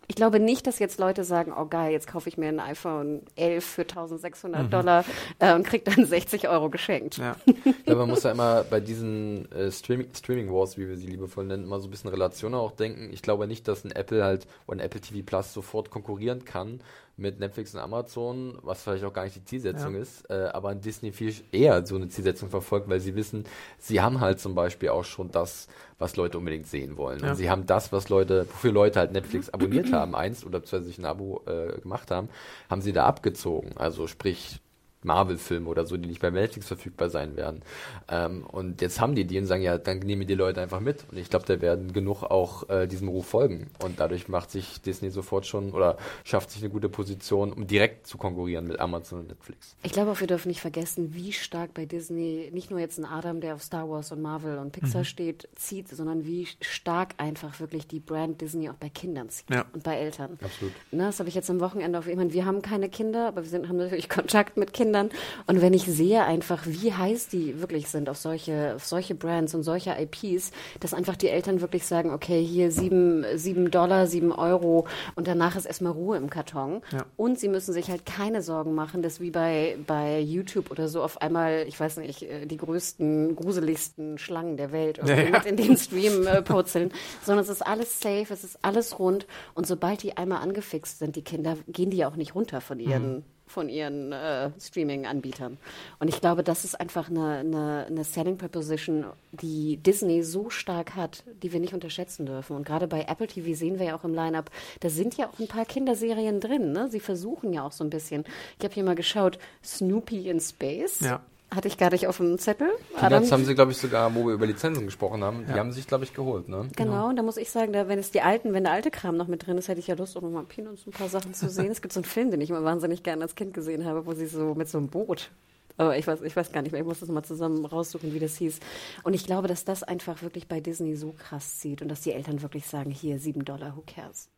Ich glaube nicht, dass jetzt Leute sagen, oh geil, jetzt kaufe ich mir ein iPhone 11 für 1600 mhm. Dollar äh, und kriege dann 60 Euro geschenkt. Ja. ja, man muss ja immer bei diesen äh, Streaming, Streaming Wars, wie wir sie liebevoll nennen, immer so ein bisschen Relationen auch denken. Ich glaube nicht, dass ein Apple halt oder ein Apple TV Plus sofort konkurrieren kann mit Netflix und Amazon, was vielleicht auch gar nicht die Zielsetzung ja. ist, äh, aber ein Disney viel eher so eine Zielsetzung verfolgt, weil sie wissen, sie haben halt zum Beispiel auch schon das, was Leute unbedingt sehen wollen. Ja. Und sie haben das, was Leute, wofür Leute halt Netflix abonniert haben, eins oder zwei sich ein Abo äh, gemacht haben, haben sie da abgezogen. Also sprich Marvel-Filme oder so, die nicht bei Netflix verfügbar sein werden. Ähm, und jetzt haben die die und sagen, ja, dann nehmen die Leute einfach mit. Und ich glaube, da werden genug auch äh, diesem Ruf folgen. Und dadurch macht sich Disney sofort schon oder schafft sich eine gute Position, um direkt zu konkurrieren mit Amazon und Netflix. Ich glaube auch, wir dürfen nicht vergessen, wie stark bei Disney nicht nur jetzt ein Adam, der auf Star Wars und Marvel und Pixar mhm. steht, zieht, sondern wie stark einfach wirklich die Brand Disney auch bei Kindern zieht ja. und bei Eltern. Absolut. Na, das habe ich jetzt am Wochenende auf, ich meine, wir haben keine Kinder, aber wir sind, haben natürlich Kontakt mit Kindern Kindern. Und wenn ich sehe einfach, wie heiß die wirklich sind auf solche, auf solche Brands und solche IPs, dass einfach die Eltern wirklich sagen, okay, hier sieben, sieben Dollar, sieben Euro und danach ist erstmal Ruhe im Karton. Ja. Und sie müssen sich halt keine Sorgen machen, dass wie bei, bei YouTube oder so auf einmal, ich weiß nicht, äh, die größten, gruseligsten Schlangen der Welt ja, ja. in den Stream äh, purzeln, sondern es ist alles safe, es ist alles rund und sobald die einmal angefixt sind, die Kinder, gehen die ja auch nicht runter von ihren mhm von ihren äh, Streaming-Anbietern. Und ich glaube, das ist einfach eine, eine, eine Selling Proposition, die Disney so stark hat, die wir nicht unterschätzen dürfen. Und gerade bei Apple TV sehen wir ja auch im Line-Up, da sind ja auch ein paar Kinderserien drin. Ne? Sie versuchen ja auch so ein bisschen. Ich habe hier mal geschaut, Snoopy in Space. Ja. Hatte ich gar nicht auf dem Zettel. Peanuts haben sie, glaube ich, sogar, wo wir über Lizenzen gesprochen haben, ja. die haben sich, glaube ich, geholt. Ne? Genau, genau. und da muss ich sagen, da, wenn es die alten, wenn der alte Kram noch mit drin ist, hätte ich ja Lust, auch nochmal Peanuts ein paar Sachen zu sehen. es gibt so einen Film, den ich immer wahnsinnig gerne als Kind gesehen habe, wo sie so mit so einem Boot aber ich weiß, ich weiß gar nicht mehr, ich muss das mal zusammen raussuchen, wie das hieß. Und ich glaube, dass das einfach wirklich bei Disney so krass zieht und dass die Eltern wirklich sagen, hier, sieben Dollar, who cares?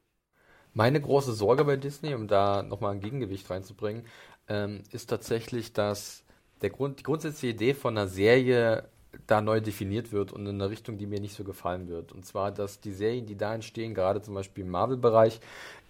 Meine große Sorge bei Disney, um da nochmal ein Gegengewicht reinzubringen, ähm, ist tatsächlich, dass der Grund, die grundsätzliche Idee von einer Serie da neu definiert wird und in eine Richtung, die mir nicht so gefallen wird. Und zwar, dass die Serien, die da entstehen, gerade zum Beispiel im Marvel-Bereich,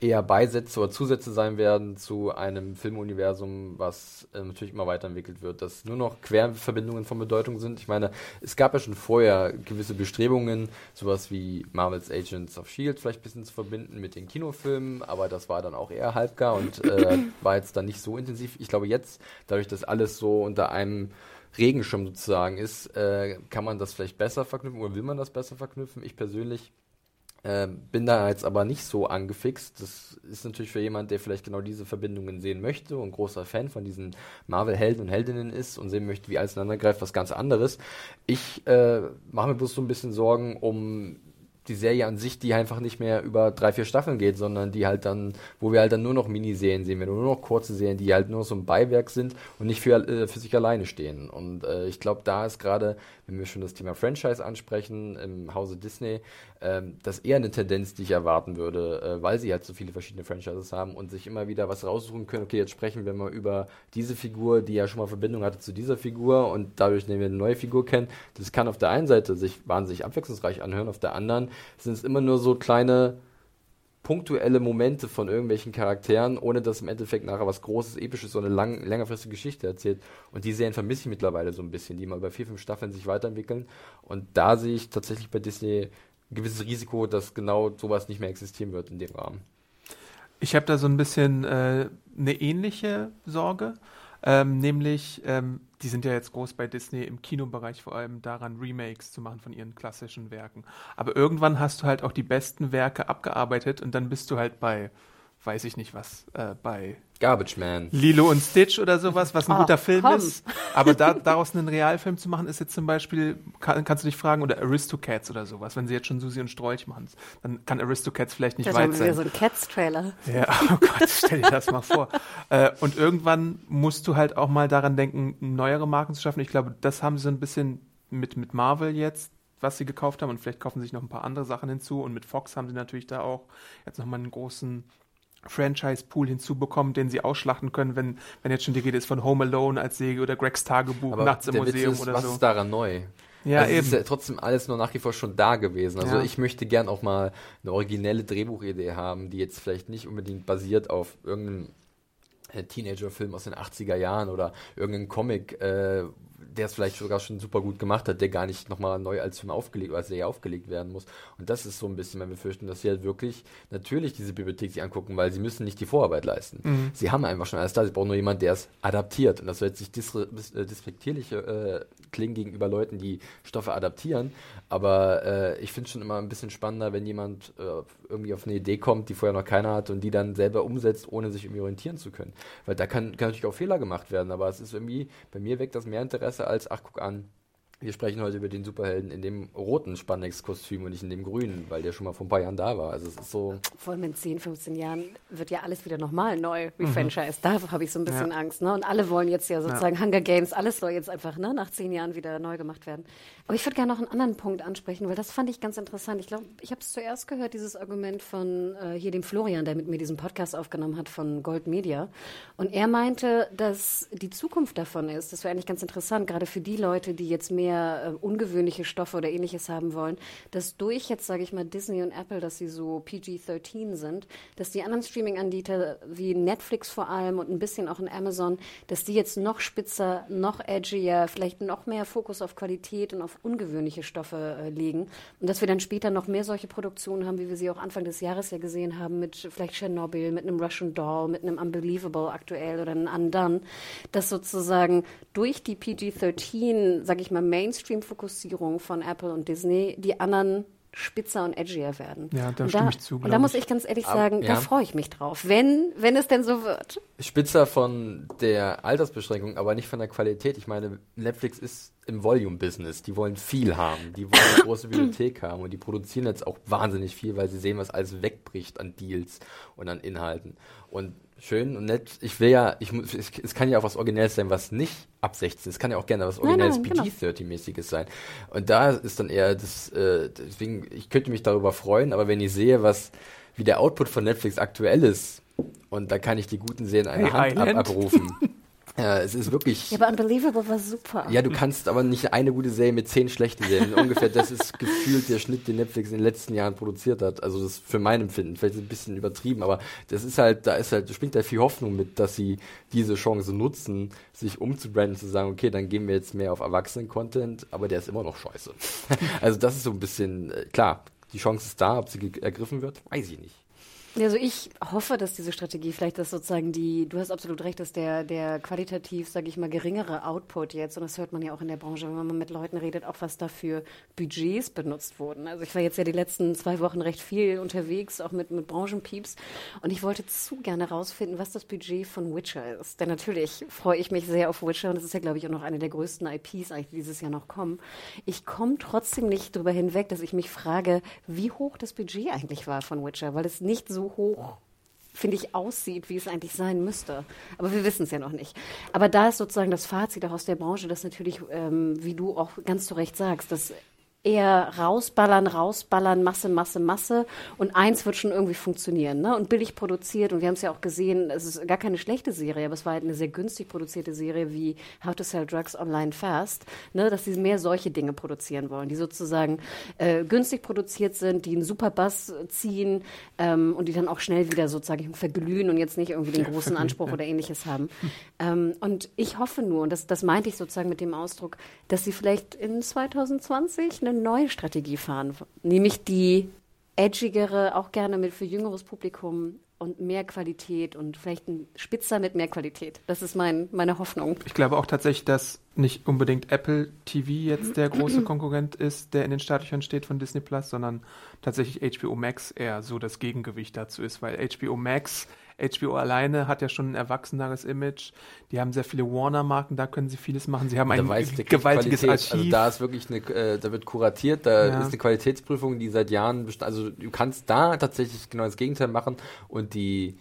eher Beisätze oder Zusätze sein werden zu einem Filmuniversum, was äh, natürlich immer weiterentwickelt wird, dass nur noch Querverbindungen von Bedeutung sind. Ich meine, es gab ja schon vorher gewisse Bestrebungen, sowas wie Marvel's Agents of Shield vielleicht ein bisschen zu verbinden mit den Kinofilmen, aber das war dann auch eher halbgar und äh, war jetzt dann nicht so intensiv. Ich glaube jetzt, dadurch, dass alles so unter einem Regenschirm sozusagen ist, äh, kann man das vielleicht besser verknüpfen oder will man das besser verknüpfen? Ich persönlich äh, bin da jetzt aber nicht so angefixt. Das ist natürlich für jemand, der vielleicht genau diese Verbindungen sehen möchte und großer Fan von diesen Marvel-Helden und Heldinnen ist und sehen möchte, wie alles ineinander greift, was ganz anderes. Ich äh, mache mir bloß so ein bisschen Sorgen um die Serie an sich, die einfach nicht mehr über drei, vier Staffeln geht, sondern die halt dann, wo wir halt dann nur noch Miniserien sehen, wir nur noch kurze Serien, die halt nur so ein Beiwerk sind und nicht für, äh, für sich alleine stehen. Und äh, ich glaube, da ist gerade, wenn wir schon das Thema Franchise ansprechen, im Hause Disney, ähm, das eher eine Tendenz, die ich erwarten würde, äh, weil sie halt so viele verschiedene Franchises haben und sich immer wieder was raussuchen können. Okay, jetzt sprechen wir mal über diese Figur, die ja schon mal Verbindung hatte zu dieser Figur und dadurch nehmen wir eine neue Figur kennen. Das kann auf der einen Seite sich wahnsinnig abwechslungsreich anhören, auf der anderen sind es immer nur so kleine punktuelle Momente von irgendwelchen Charakteren, ohne dass im Endeffekt nachher was Großes, Episches, so eine lang, längerfristige Geschichte erzählt. Und die Serien vermisse ich mittlerweile so ein bisschen, die mal über vier, fünf Staffeln sich weiterentwickeln. Und da sehe ich tatsächlich bei Disney ein gewisses Risiko, dass genau sowas nicht mehr existieren wird in dem Rahmen. Ich habe da so ein bisschen äh, eine ähnliche Sorge. Ähm, nämlich, ähm, die sind ja jetzt groß bei Disney im Kinobereich vor allem daran, Remakes zu machen von ihren klassischen Werken. Aber irgendwann hast du halt auch die besten Werke abgearbeitet und dann bist du halt bei weiß ich nicht was, äh, bei Garbage Man. Lilo und Stitch oder sowas, was ein oh, guter Film komm. ist. Aber da, daraus einen Realfilm zu machen, ist jetzt zum Beispiel, kann, kannst du dich fragen, oder Aristocats oder sowas, wenn sie jetzt schon Susi und Strolch machen, dann kann Aristocats vielleicht nicht das weit sein. Das so ein Cats-Trailer. Ja, oh Gott, stell dir das mal vor. Äh, und irgendwann musst du halt auch mal daran denken, neuere Marken zu schaffen. Ich glaube, das haben sie so ein bisschen mit, mit Marvel jetzt was sie gekauft haben und vielleicht kaufen sie sich noch ein paar andere Sachen hinzu und mit Fox haben sie natürlich da auch jetzt nochmal einen großen Franchise-Pool hinzubekommen, den sie ausschlachten können, wenn, wenn jetzt schon die Rede ist von Home Alone als Serie oder Gregs Tagebuch Aber nachts im Museum ist, oder was so. Was ist daran neu? Ja, also eben. Es ist ja trotzdem alles nur nach wie vor schon da gewesen. Also ja. ich möchte gern auch mal eine originelle Drehbuchidee haben, die jetzt vielleicht nicht unbedingt basiert auf irgendeinem äh, Teenager-Film aus den 80er Jahren oder irgendein Comic, äh, der es vielleicht sogar schon super gut gemacht hat, der gar nicht nochmal neu als Film aufgelegt als Serie aufgelegt werden muss. Und das ist so ein bisschen mein Befürchten, dass sie halt wirklich natürlich diese Bibliothek sich angucken, weil sie müssen nicht die Vorarbeit leisten. Mhm. Sie haben einfach schon alles da, sie brauchen nur jemanden, der es adaptiert. Und das soll jetzt nicht disrespektierlich äh, klingen gegenüber Leuten, die Stoffe adaptieren, aber äh, ich finde es schon immer ein bisschen spannender, wenn jemand äh, irgendwie auf eine Idee kommt, die vorher noch keiner hat und die dann selber umsetzt, ohne sich irgendwie orientieren zu können. Weil da kann, kann natürlich auch Fehler gemacht werden, aber es ist irgendwie, bei mir weckt das mehr Interesse als, ach guck an, wir sprechen heute über den Superhelden in dem roten Spandex-Kostüm und nicht in dem grünen, weil der schon mal vor ein paar Jahren da war. Also es ist so. Vor allem in 10, 15 Jahren wird ja alles wieder nochmal neu refranchise. Mhm. Da habe ich so ein bisschen ja. Angst. Ne? Und alle wollen jetzt ja sozusagen ja. Hunger Games, alles soll jetzt einfach ne, nach zehn Jahren wieder neu gemacht werden. Aber ich würde gerne noch einen anderen Punkt ansprechen, weil das fand ich ganz interessant. Ich glaube, ich habe es zuerst gehört, dieses Argument von äh, hier dem Florian, der mit mir diesen Podcast aufgenommen hat von Gold Media. Und er meinte, dass die Zukunft davon ist, das wäre eigentlich ganz interessant, gerade für die Leute, die jetzt mehr mehr äh, ungewöhnliche Stoffe oder ähnliches haben wollen, dass durch jetzt, sage ich mal, Disney und Apple, dass sie so PG-13 sind, dass die anderen Streaming-Anbieter wie Netflix vor allem und ein bisschen auch in Amazon, dass die jetzt noch spitzer, noch edgier, vielleicht noch mehr Fokus auf Qualität und auf ungewöhnliche Stoffe äh, legen. Und dass wir dann später noch mehr solche Produktionen haben, wie wir sie auch Anfang des Jahres ja gesehen haben, mit vielleicht Chernobyl, mit einem Russian Doll, mit einem Unbelievable aktuell oder einem Undone, dass sozusagen durch die PG-13, sage ich mal, Mainstream-Fokussierung von Apple und Disney die anderen spitzer und edgier werden. Ja, da stimme ich zu. Und da muss ich ganz ehrlich sagen, ja. da freue ich mich drauf, wenn, wenn es denn so wird. Spitzer von der Altersbeschränkung, aber nicht von der Qualität. Ich meine, Netflix ist im Volume-Business. Die wollen viel haben, die wollen eine große Bibliothek haben und die produzieren jetzt auch wahnsinnig viel, weil sie sehen, was alles wegbricht an Deals und an Inhalten. Und schön und nett. Ich will ja, ich, ich, es kann ja auch was Originelles sein, was nicht ab 16 ist. Es kann ja auch gerne was Originelles PG-30-mäßiges genau. sein. Und da ist dann eher das, äh, deswegen, ich könnte mich darüber freuen, aber wenn ich sehe, was, wie der Output von Netflix aktuell ist, und da kann ich die guten Serien einer hey, Hand ab, abrufen. Ja, es ist wirklich. Ja, aber Unbelievable war super. Ja, du kannst aber nicht eine gute Serie mit zehn schlechten Serien. Ungefähr das ist gefühlt der Schnitt, den Netflix in den letzten Jahren produziert hat. Also das für mein Empfinden. Vielleicht ein bisschen übertrieben, aber das ist halt, da ist halt, da springt da viel Hoffnung mit, dass sie diese Chance nutzen, sich umzubranden, zu sagen, okay, dann gehen wir jetzt mehr auf Erwachsenen-Content, aber der ist immer noch scheiße. also das ist so ein bisschen, äh, klar, die Chance ist da, ob sie ergriffen wird, weiß ich nicht. Also ich hoffe, dass diese Strategie vielleicht das sozusagen die, du hast absolut recht, dass der, der qualitativ, sage ich mal, geringere Output jetzt, und das hört man ja auch in der Branche, wenn man mit Leuten redet, auch was dafür Budgets benutzt wurden. Also ich war jetzt ja die letzten zwei Wochen recht viel unterwegs, auch mit, mit Branchenpieps, und ich wollte zu gerne rausfinden, was das Budget von Witcher ist. Denn natürlich freue ich mich sehr auf Witcher, und das ist ja, glaube ich, auch noch eine der größten IPs eigentlich, die dieses Jahr noch kommen. Ich komme trotzdem nicht darüber hinweg, dass ich mich frage, wie hoch das Budget eigentlich war von Witcher, weil es nicht so hoch finde ich, aussieht, wie es eigentlich sein müsste. Aber wir wissen es ja noch nicht. Aber da ist sozusagen das Fazit auch aus der Branche, dass natürlich, ähm, wie du auch ganz zu Recht sagst, dass eher rausballern, rausballern, Masse, Masse, Masse und eins wird schon irgendwie funktionieren. Ne? Und billig produziert und wir haben es ja auch gesehen, es ist gar keine schlechte Serie, aber es war halt eine sehr günstig produzierte Serie wie How to Sell Drugs Online Fast, ne? dass sie mehr solche Dinge produzieren wollen, die sozusagen äh, günstig produziert sind, die einen super Bass ziehen ähm, und die dann auch schnell wieder sozusagen verglühen und jetzt nicht irgendwie den großen Anspruch oder ähnliches haben. Ähm, und ich hoffe nur, und das, das meinte ich sozusagen mit dem Ausdruck, dass sie vielleicht in 2020 eine neue Strategie fahren, nämlich die edgigere, auch gerne mit für jüngeres Publikum und mehr Qualität und vielleicht ein Spitzer mit mehr Qualität. Das ist mein, meine Hoffnung. Ich glaube auch tatsächlich, dass nicht unbedingt Apple TV jetzt der große Konkurrent ist, der in den Startlöchern steht von Disney Plus, sondern tatsächlich HBO Max eher so das Gegengewicht dazu ist, weil HBO Max HBO alleine hat ja schon ein erwachseneres Image. Die haben sehr viele Warner-Marken, da können sie vieles machen. Sie haben ein gewaltiges Qualität. Archiv. Also da ist wirklich eine, äh, da wird kuratiert, da ja. ist eine Qualitätsprüfung, die seit Jahren, also du kannst da tatsächlich genau das Gegenteil machen und die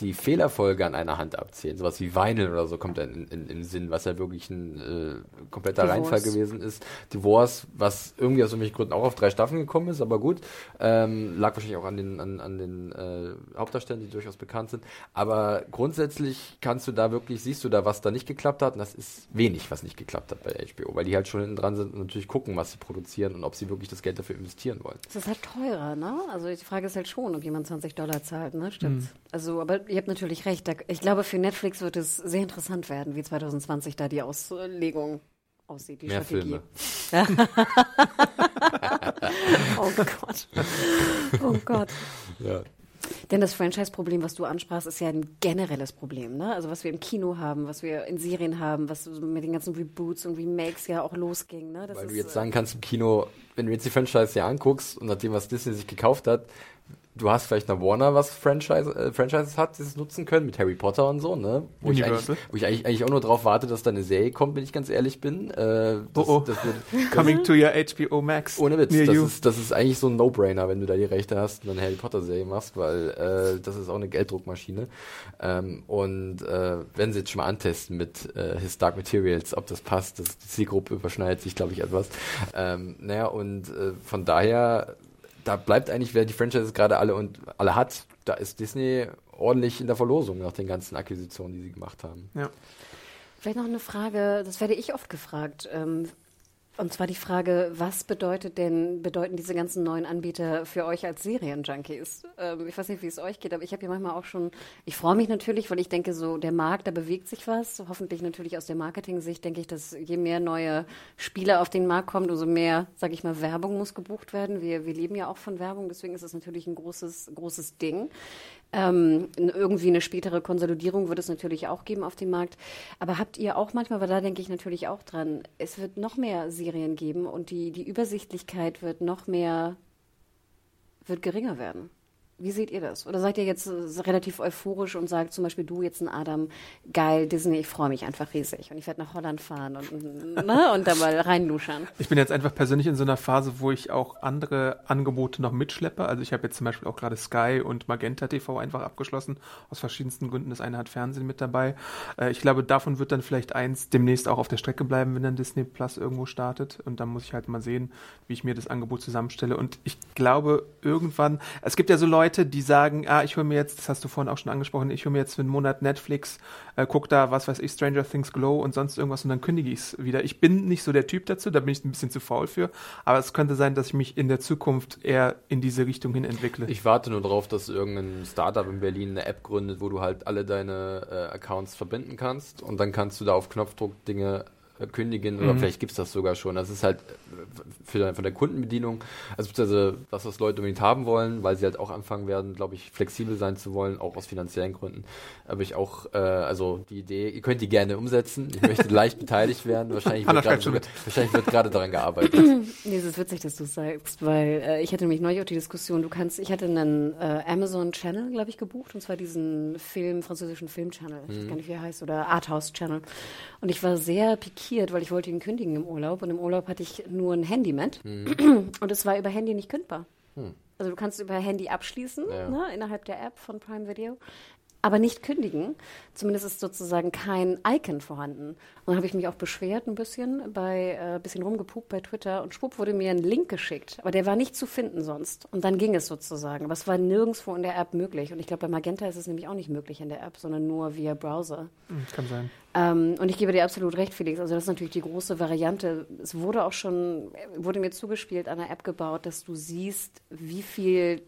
die Fehlerfolge an einer Hand abzählen. Sowas wie Vinyl oder so kommt dann in, in, im Sinn, was ja wirklich ein äh, kompletter Divorce. Reinfall gewesen ist. Divorce, was irgendwie aus irgendwelchen Gründen auch auf drei Staffeln gekommen ist, aber gut. Ähm, lag wahrscheinlich auch an den, an, an den äh, Hauptdarstellern, die durchaus bekannt sind. Aber grundsätzlich kannst du da wirklich, siehst du da, was da nicht geklappt hat. Und das ist wenig, was nicht geklappt hat bei HBO, weil die halt schon hinten dran sind und natürlich gucken, was sie produzieren und ob sie wirklich das Geld dafür investieren wollen. Das ist halt teurer, ne? Also die Frage ist halt schon, ob jemand 20 Dollar zahlt, ne? Stimmt's? Mhm. Also, aber ihr habt natürlich recht. Ich glaube, für Netflix wird es sehr interessant werden, wie 2020 da die Auslegung aussieht, die Mehr Strategie. Filme. oh Gott. Oh Gott. Ja. Denn das Franchise-Problem, was du ansprachst, ist ja ein generelles Problem. Ne? Also was wir im Kino haben, was wir in Serien haben, was mit den ganzen Reboots und Remakes ja auch losging. Ne? Weil du jetzt sagen kannst im Kino, wenn du jetzt die Franchise hier anguckst und nachdem, was Disney sich gekauft hat, du hast vielleicht eine Warner, was Franchise, äh, Franchises hat, die es nutzen können, mit Harry Potter und so, ne? Wo ich, eigentlich, wo ich eigentlich, eigentlich auch nur darauf warte, dass da eine Serie kommt, wenn ich ganz ehrlich bin. Äh, das, oh oh. Das wird, Coming to your HBO Max. Ohne Witz. Das ist, das ist eigentlich so ein No-Brainer, wenn du da die Rechte hast und eine Harry Potter-Serie machst, weil äh, das ist auch eine Gelddruckmaschine. Ähm, und äh, wenn sie jetzt schon mal antesten mit äh, His Dark Materials, ob das passt, das, die Zielgruppe überschneidet sich, glaube ich, etwas. Ähm, naja, und äh, von daher da bleibt eigentlich, wer die Franchises gerade alle und alle hat, da ist Disney ordentlich in der Verlosung nach den ganzen Akquisitionen, die sie gemacht haben. Ja. Vielleicht noch eine Frage, das werde ich oft gefragt. Ähm, und zwar die Frage, was bedeutet denn, bedeuten diese ganzen neuen Anbieter für euch als Serienjunkies? Ähm, ich weiß nicht, wie es euch geht, aber ich habe ja manchmal auch schon, ich freue mich natürlich, weil ich denke, so der Markt, da bewegt sich was. Hoffentlich natürlich aus der Marketing-Sicht denke ich, dass je mehr neue Spieler auf den Markt kommen, umso mehr, sage ich mal, Werbung muss gebucht werden. Wir, wir leben ja auch von Werbung, deswegen ist es natürlich ein großes, großes Ding. Ähm, irgendwie eine spätere Konsolidierung wird es natürlich auch geben auf dem Markt. Aber habt ihr auch manchmal, weil da denke ich natürlich auch dran, es wird noch mehr Serien geben und die, die Übersichtlichkeit wird noch mehr, wird geringer werden. Wie seht ihr das? Oder seid ihr jetzt relativ euphorisch und sagt zum Beispiel du jetzt ein Adam, geil, Disney, ich freue mich einfach riesig und ich werde nach Holland fahren und, ne, und da mal reinluschern? Ich bin jetzt einfach persönlich in so einer Phase, wo ich auch andere Angebote noch mitschleppe. Also ich habe jetzt zum Beispiel auch gerade Sky und Magenta TV einfach abgeschlossen, aus verschiedensten Gründen. Das eine hat Fernsehen mit dabei. Äh, ich glaube, davon wird dann vielleicht eins demnächst auch auf der Strecke bleiben, wenn dann Disney Plus irgendwo startet. Und dann muss ich halt mal sehen, wie ich mir das Angebot zusammenstelle. Und ich glaube, irgendwann, es gibt ja so Leute, Leute, die sagen, ah, ich hole mir jetzt, das hast du vorhin auch schon angesprochen, ich hole mir jetzt für einen Monat Netflix, äh, guck da, was weiß ich, Stranger Things Glow und sonst irgendwas und dann kündige ich es wieder. Ich bin nicht so der Typ dazu, da bin ich ein bisschen zu faul für, aber es könnte sein, dass ich mich in der Zukunft eher in diese Richtung hin entwickle. Ich warte nur darauf, dass irgendein Startup in Berlin eine App gründet, wo du halt alle deine äh, Accounts verbinden kannst und dann kannst du da auf Knopfdruck Dinge kündigen oder mhm. vielleicht gibt es das sogar schon. Das ist halt für, von der Kundenbedienung, also beziehungsweise das, was Leute unbedingt haben wollen, weil sie halt auch anfangen werden, glaube ich, flexibel sein zu wollen, auch aus finanziellen Gründen. Aber ich auch, äh, also die Idee, ihr könnt die gerne umsetzen. Ich möchte leicht beteiligt werden. Wahrscheinlich wird, gerade, wahrscheinlich wird gerade daran gearbeitet. nee, es ist witzig, dass du sagst, weil äh, ich hatte nämlich neulich auch die Diskussion, du kannst, ich hatte einen äh, Amazon-Channel, glaube ich, gebucht, und zwar diesen Film, französischen Film-Channel, ich mhm. weiß gar nicht, wie er heißt, oder Arthouse-Channel. Und ich war sehr pikiert, weil ich wollte ihn kündigen im Urlaub. Und im Urlaub hatte ich nur ein Handy mit. Mhm. Und es war über Handy nicht kündbar. Mhm. Also du kannst über Handy abschließen, ja. ne, innerhalb der App von Prime Video aber nicht kündigen. Zumindest ist sozusagen kein Icon vorhanden. Und dann habe ich mich auch beschwert ein bisschen, bei äh, bisschen rumgepupt bei Twitter und schwupp wurde mir ein Link geschickt, aber der war nicht zu finden sonst. Und dann ging es sozusagen, aber es war nirgendwo in der App möglich. Und ich glaube, bei Magenta ist es nämlich auch nicht möglich in der App, sondern nur via Browser. Hm, kann sein. Ähm, und ich gebe dir absolut recht, Felix. Also das ist natürlich die große Variante. Es wurde auch schon, wurde mir zugespielt, an der App gebaut, dass du siehst, wie viel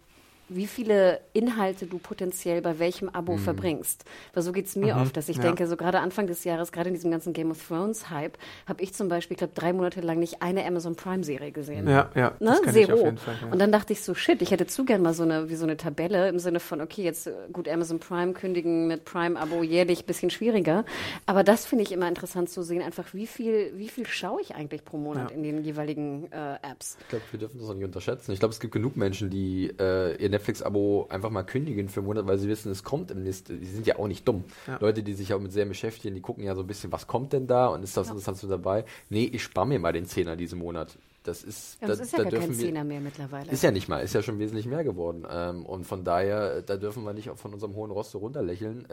wie viele Inhalte du potenziell bei welchem Abo mhm. verbringst. Weil so geht es mir mhm. oft, dass ich ja. denke, so gerade Anfang des Jahres, gerade in diesem ganzen Game of Thrones Hype, habe ich zum Beispiel, ich glaube, drei Monate lang nicht eine Amazon Prime Serie gesehen. Ja, ja. Ne? Zero. Fall, ja. Und dann dachte ich so, shit, ich hätte zu gern mal so eine, wie so eine Tabelle im Sinne von, okay, jetzt äh, gut Amazon Prime kündigen mit Prime-Abo jährlich, bisschen schwieriger. Aber das finde ich immer interessant zu sehen, einfach wie viel, wie viel schaue ich eigentlich pro Monat ja. in den jeweiligen äh, Apps. Ich glaube, wir dürfen das auch nicht unterschätzen. Ich glaube, es gibt genug Menschen, die äh, ihr Netflix-Abo einfach mal kündigen für einen Monat, weil sie wissen, es kommt im nächsten. Die sind ja auch nicht dumm. Ja. Leute, die sich auch mit Serien beschäftigen, die gucken ja so ein bisschen, was kommt denn da und ist das ja. du dabei? Nee, ich spare mir mal den Zehner diesen Monat. Das ist, ja, das da, ist ja da gar kein Zehner mehr mittlerweile. Ist ja nicht mal, ist ja schon wesentlich mehr geworden. Ähm, und von daher, da dürfen wir nicht auch von unserem hohen Roste runterlächeln.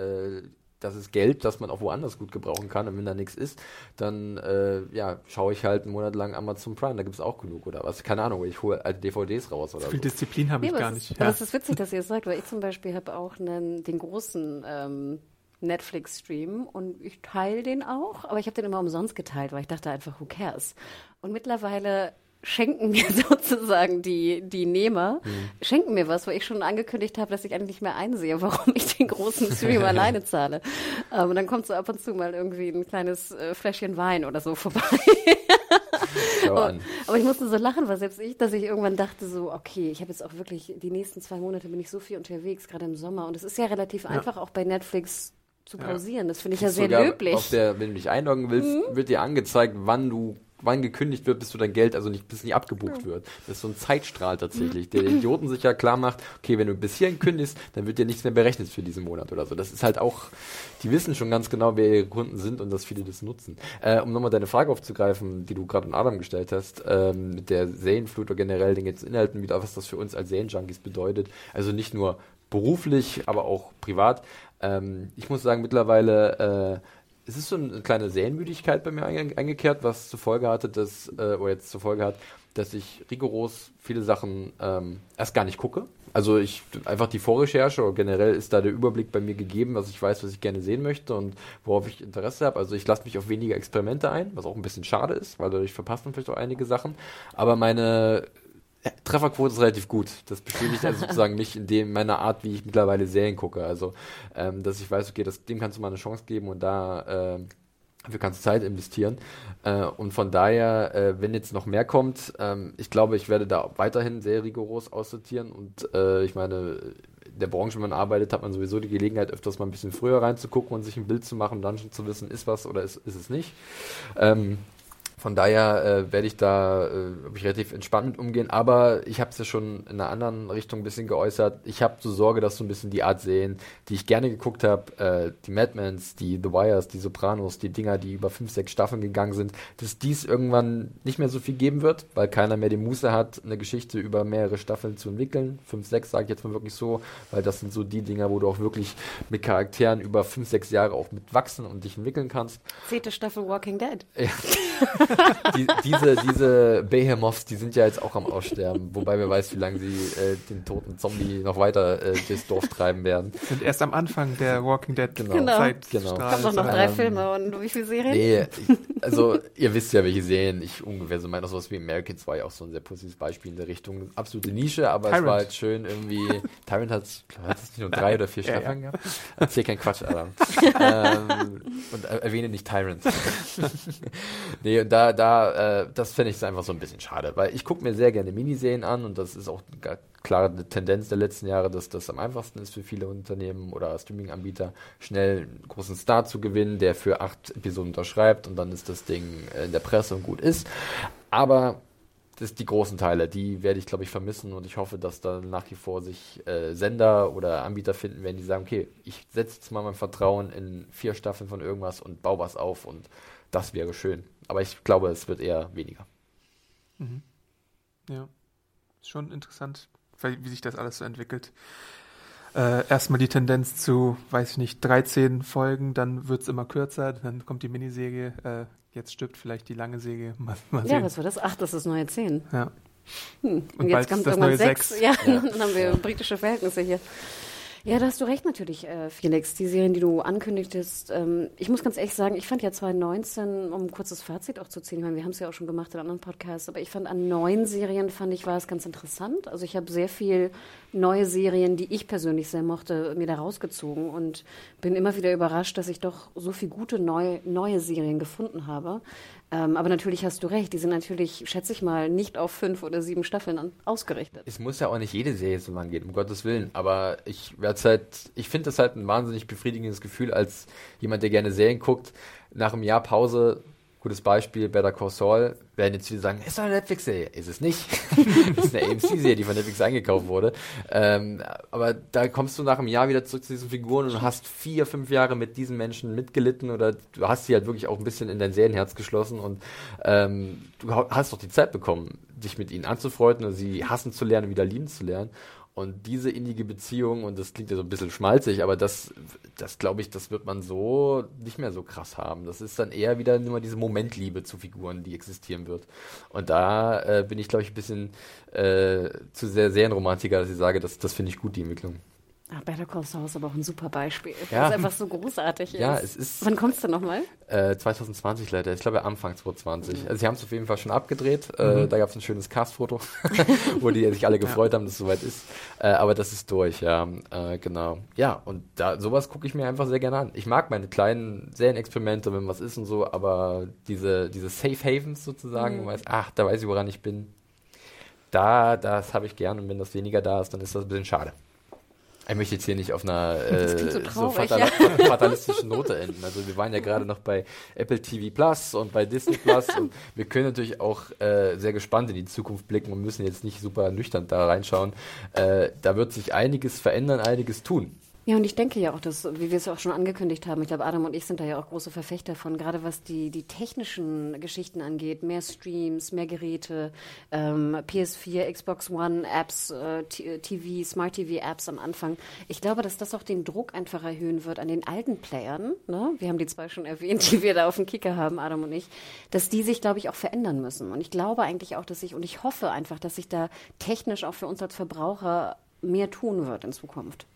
Das ist Geld, das man auch woanders gut gebrauchen kann. Und wenn da nichts ist, dann äh, ja, schaue ich halt einen Monat lang Amazon Prime, da gibt es auch genug oder was. Keine Ahnung, ich hole alte DVDs raus oder so. Viel Disziplin habe nee, ich gar nicht. Ist, ja. Aber es ist witzig, dass ihr es sagt, weil ich zum Beispiel habe auch einen, den großen ähm, Netflix-Stream und ich teile den auch, aber ich habe den immer umsonst geteilt, weil ich dachte einfach, who cares? Und mittlerweile schenken mir sozusagen die, die Nehmer, mhm. schenken mir was, weil ich schon angekündigt habe, dass ich eigentlich nicht mehr einsehe, warum ich den großen Stream alleine zahle. Ähm, und dann kommt so ab und zu mal irgendwie ein kleines äh, Fläschchen Wein oder so vorbei. und, aber ich musste so lachen, weil selbst ich, dass ich irgendwann dachte so, okay, ich habe jetzt auch wirklich, die nächsten zwei Monate bin ich so viel unterwegs, gerade im Sommer. Und es ist ja relativ ja. einfach, auch bei Netflix zu pausieren. Ja. Das finde ich ja sehr löblich. Auf der, wenn du dich einloggen willst, mhm. wird dir angezeigt, wann du wann gekündigt wird, bis du dein Geld, also nicht, bis nicht abgebucht wird. Das ist so ein Zeitstrahl tatsächlich, der den Idioten sich ja klar macht, okay, wenn du bis hierhin kündigst, dann wird dir nichts mehr berechnet für diesen Monat oder so. Das ist halt auch, die wissen schon ganz genau, wer ihre Kunden sind und dass viele das nutzen. Äh, um nochmal deine Frage aufzugreifen, die du gerade an Adam gestellt hast, ähm, mit der Serienflut oder generell den jetzt Inhalten wieder, was das für uns als Serienjunkies bedeutet. Also nicht nur beruflich, aber auch privat. Ähm, ich muss sagen, mittlerweile äh, es ist so eine kleine Serienmüdigkeit bei mir eingekehrt, was zur Folge hatte, dass, äh, oder jetzt zur Folge hat, dass ich rigoros viele Sachen ähm, erst gar nicht gucke. Also ich einfach die Vorrecherche oder generell ist da der Überblick bei mir gegeben, was ich weiß, was ich gerne sehen möchte und worauf ich Interesse habe. Also ich lasse mich auf weniger Experimente ein, was auch ein bisschen schade ist, weil dadurch verpasst man vielleicht auch einige Sachen. Aber meine Trefferquote ist relativ gut. Das bestätigt also sozusagen mich in dem meiner Art, wie ich mittlerweile Serien gucke. Also, ähm, dass ich weiß, okay, das, dem kannst du mal eine Chance geben und da äh, dafür kannst du Zeit investieren. Äh, und von daher, äh, wenn jetzt noch mehr kommt, ähm, ich glaube, ich werde da weiterhin sehr rigoros aussortieren. Und äh, ich meine, in der Branche, wenn man arbeitet, hat man sowieso die Gelegenheit, öfters mal ein bisschen früher reinzugucken und sich ein Bild zu machen, dann schon zu wissen, ist was oder ist, ist es nicht. Ähm, von daher äh, werde ich da äh, ich relativ entspannt mit umgehen, aber ich habe es ja schon in einer anderen Richtung ein bisschen geäußert. Ich habe so Sorge, dass so ein bisschen die Art sehen, die ich gerne geguckt habe, äh, die Madmans, die The Wires, die Sopranos, die Dinger, die über fünf, sechs Staffeln gegangen sind, dass dies irgendwann nicht mehr so viel geben wird, weil keiner mehr die Muße hat, eine Geschichte über mehrere Staffeln zu entwickeln. Fünf, sechs sage ich jetzt mal wirklich so, weil das sind so die Dinger, wo du auch wirklich mit Charakteren über fünf, sechs Jahre auch mitwachsen und dich entwickeln kannst. Zehnte Staffel Walking Dead. Ja. die, diese, diese Behemoths, die sind ja jetzt auch am Aussterben, wobei wer weiß, wie lange sie äh, den toten Zombie noch weiter äh, durchs Dorf treiben werden. Sind erst am Anfang der Walking Dead genau. genau. Zeit. Genau. Ich habe noch drei ähm, Filme und wie viele Serien? Nee, ich, also ihr wisst ja, welche Serien ich ungefähr so meine. Sowas wie Americans war ja auch so ein sehr positives Beispiel in der Richtung. Absolute Nische, aber Tyrant. es war halt schön irgendwie. Tyrant hat es nicht nur drei oder vier Staffeln ja, ja. gehabt. Erzähl kein Quatsch, Adam. ähm, und erwähne nicht Tyrant. nee, und da, da äh, das fände ich einfach so ein bisschen schade, weil ich gucke mir sehr gerne Miniserien an und das ist auch eine klare Tendenz der letzten Jahre, dass das am einfachsten ist für viele Unternehmen oder Streaming-Anbieter, schnell einen großen Star zu gewinnen, der für acht Episoden unterschreibt und dann ist das Ding in der Presse und gut ist. Aber das die großen Teile, die werde ich, glaube ich, vermissen und ich hoffe, dass da nach wie vor sich äh, Sender oder Anbieter finden werden, die sagen, okay, ich setze jetzt mal mein Vertrauen in vier Staffeln von irgendwas und baue was auf und das wäre schön. Aber ich glaube, es wird eher weniger. Mhm. Ja, ist schon interessant, wie sich das alles so entwickelt. Äh, erstmal die Tendenz zu, weiß ich nicht, 13 Folgen, dann wird es immer kürzer, dann kommt die Miniserie, äh, jetzt stirbt vielleicht die lange Säge. Mal, mal ja, was war das? Ach, das ist neue 10. Ja. Hm. Und, Und jetzt kommt irgendwann 6. Ja, ja, dann haben wir britische Verhältnisse hier. Ja, da hast du recht natürlich, äh, Felix. Die Serien, die du ankündigtest. Ähm, ich muss ganz ehrlich sagen, ich fand ja 2019, um ein kurzes Fazit auch zu ziehen, ich meine, wir haben es ja auch schon gemacht in anderen Podcasts, aber ich fand an neuen Serien, fand ich, war es ganz interessant. Also ich habe sehr viel neue Serien, die ich persönlich sehr mochte, mir da rausgezogen und bin immer wieder überrascht, dass ich doch so viele gute neue, neue Serien gefunden habe. Ähm, aber natürlich hast du recht, die sind natürlich, schätze ich mal, nicht auf fünf oder sieben Staffeln ausgerichtet. Es muss ja auch nicht jede Serie so lang gehen, um Gottes Willen. Aber ich werde halt, ich finde das halt ein wahnsinnig befriedigendes Gefühl als jemand, der gerne Serien guckt, nach einem Jahr Pause Gutes Beispiel, Better Call Saul, werden jetzt viele sagen, ist doch eine Netflix-Serie. Ist es nicht. ist eine AMC-Serie, die von Netflix eingekauft wurde. Ähm, aber da kommst du nach einem Jahr wieder zurück zu diesen Figuren und hast vier, fünf Jahre mit diesen Menschen mitgelitten oder du hast sie halt wirklich auch ein bisschen in dein Serienherz geschlossen und ähm, du hast doch die Zeit bekommen, dich mit ihnen anzufreunden und sie hassen zu lernen und wieder lieben zu lernen. Und diese innige Beziehung, und das klingt ja so ein bisschen schmalzig, aber das, das glaube ich, das wird man so nicht mehr so krass haben. Das ist dann eher wieder nur diese Momentliebe zu Figuren, die existieren wird. Und da äh, bin ich, glaube ich, ein bisschen äh, zu sehr Serienromantiker, dass ich sage, das, das finde ich gut, die Entwicklung. Ach, Better Call Saul ist aber auch ein super Beispiel, ja. weil es einfach so großartig ist. Ja, es ist. Wann kommst du nochmal? Äh, 2020 leider. Ich glaube Anfang 2020. Mhm. Also sie haben es auf jeden Fall schon abgedreht. Äh, mhm. da gab es ein schönes Cast-Foto, wo die sich alle gefreut ja. haben, dass es soweit ist. Äh, aber das ist durch, ja. Äh, genau. Ja, und da sowas gucke ich mir einfach sehr gerne an. Ich mag meine kleinen Serienexperimente, wenn was ist und so, aber diese, diese Safe Havens sozusagen, mhm. weiß, ach, da weiß ich, woran ich bin. Da, das habe ich gern und wenn das weniger da ist, dann ist das ein bisschen schade. Ich möchte jetzt hier nicht auf einer äh, so, so fatal ja. fatalistischen Note enden. Also wir waren ja gerade noch bei Apple TV Plus und bei Disney Plus und wir können natürlich auch äh, sehr gespannt in die Zukunft blicken und müssen jetzt nicht super nüchtern da reinschauen. Äh, da wird sich einiges verändern, einiges tun. Ja, und ich denke ja auch, dass, wie wir es auch schon angekündigt haben, ich glaube, Adam und ich sind da ja auch große Verfechter von, gerade was die, die technischen Geschichten angeht, mehr Streams, mehr Geräte, ähm, PS4, Xbox One, Apps, äh, TV, Smart TV Apps am Anfang. Ich glaube, dass das auch den Druck einfach erhöhen wird an den alten Playern. Ne? Wir haben die zwei schon erwähnt, die wir da auf dem Kicker haben, Adam und ich, dass die sich, glaube ich, auch verändern müssen. Und ich glaube eigentlich auch, dass sich, und ich hoffe einfach, dass sich da technisch auch für uns als Verbraucher mehr tun wird in Zukunft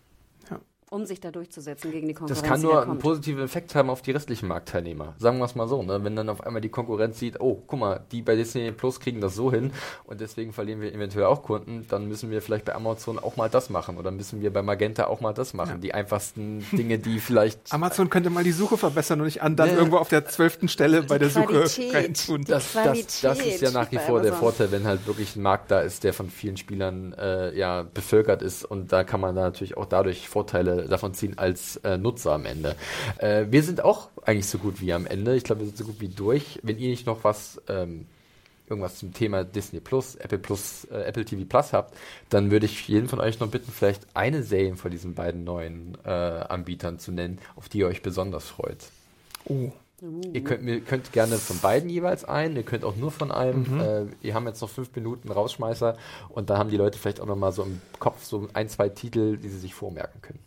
um sich da durchzusetzen gegen die Konkurrenz. Das kann nur einen positiven Effekt haben auf die restlichen Marktteilnehmer. Sagen wir es mal so, ne? wenn dann auf einmal die Konkurrenz sieht, oh, guck mal, die bei Disney Plus kriegen das so hin und deswegen verlieren wir eventuell auch Kunden, dann müssen wir vielleicht bei Amazon auch mal das machen oder müssen wir bei Magenta auch mal das machen. Ja. Die einfachsten Dinge, die vielleicht... Amazon könnte mal die Suche verbessern und nicht an dann ne. irgendwo auf der zwölften Stelle bei der Qualität, Suche reintun. Das, das, das, ist ja nach wie vor der Vorteil, wenn halt wirklich ein Markt da ist, der von vielen Spielern äh, ja bevölkert ist und da kann man da natürlich auch dadurch Vorteile davon ziehen als äh, Nutzer am Ende. Äh, wir sind auch eigentlich so gut wie am Ende. Ich glaube, wir sind so gut wie durch. Wenn ihr nicht noch was ähm, irgendwas zum Thema Disney Plus, Apple Plus, äh, Apple TV Plus habt, dann würde ich jeden von euch noch bitten, vielleicht eine Serie von diesen beiden neuen äh, Anbietern zu nennen, auf die ihr euch besonders freut. Oh. Ihr könnt, könnt gerne von beiden jeweils ein, ihr könnt auch nur von einem. Mhm. Äh, ihr haben jetzt noch fünf Minuten Rausschmeißer und da haben die Leute vielleicht auch noch mal so im Kopf so ein, zwei Titel, die sie sich vormerken können.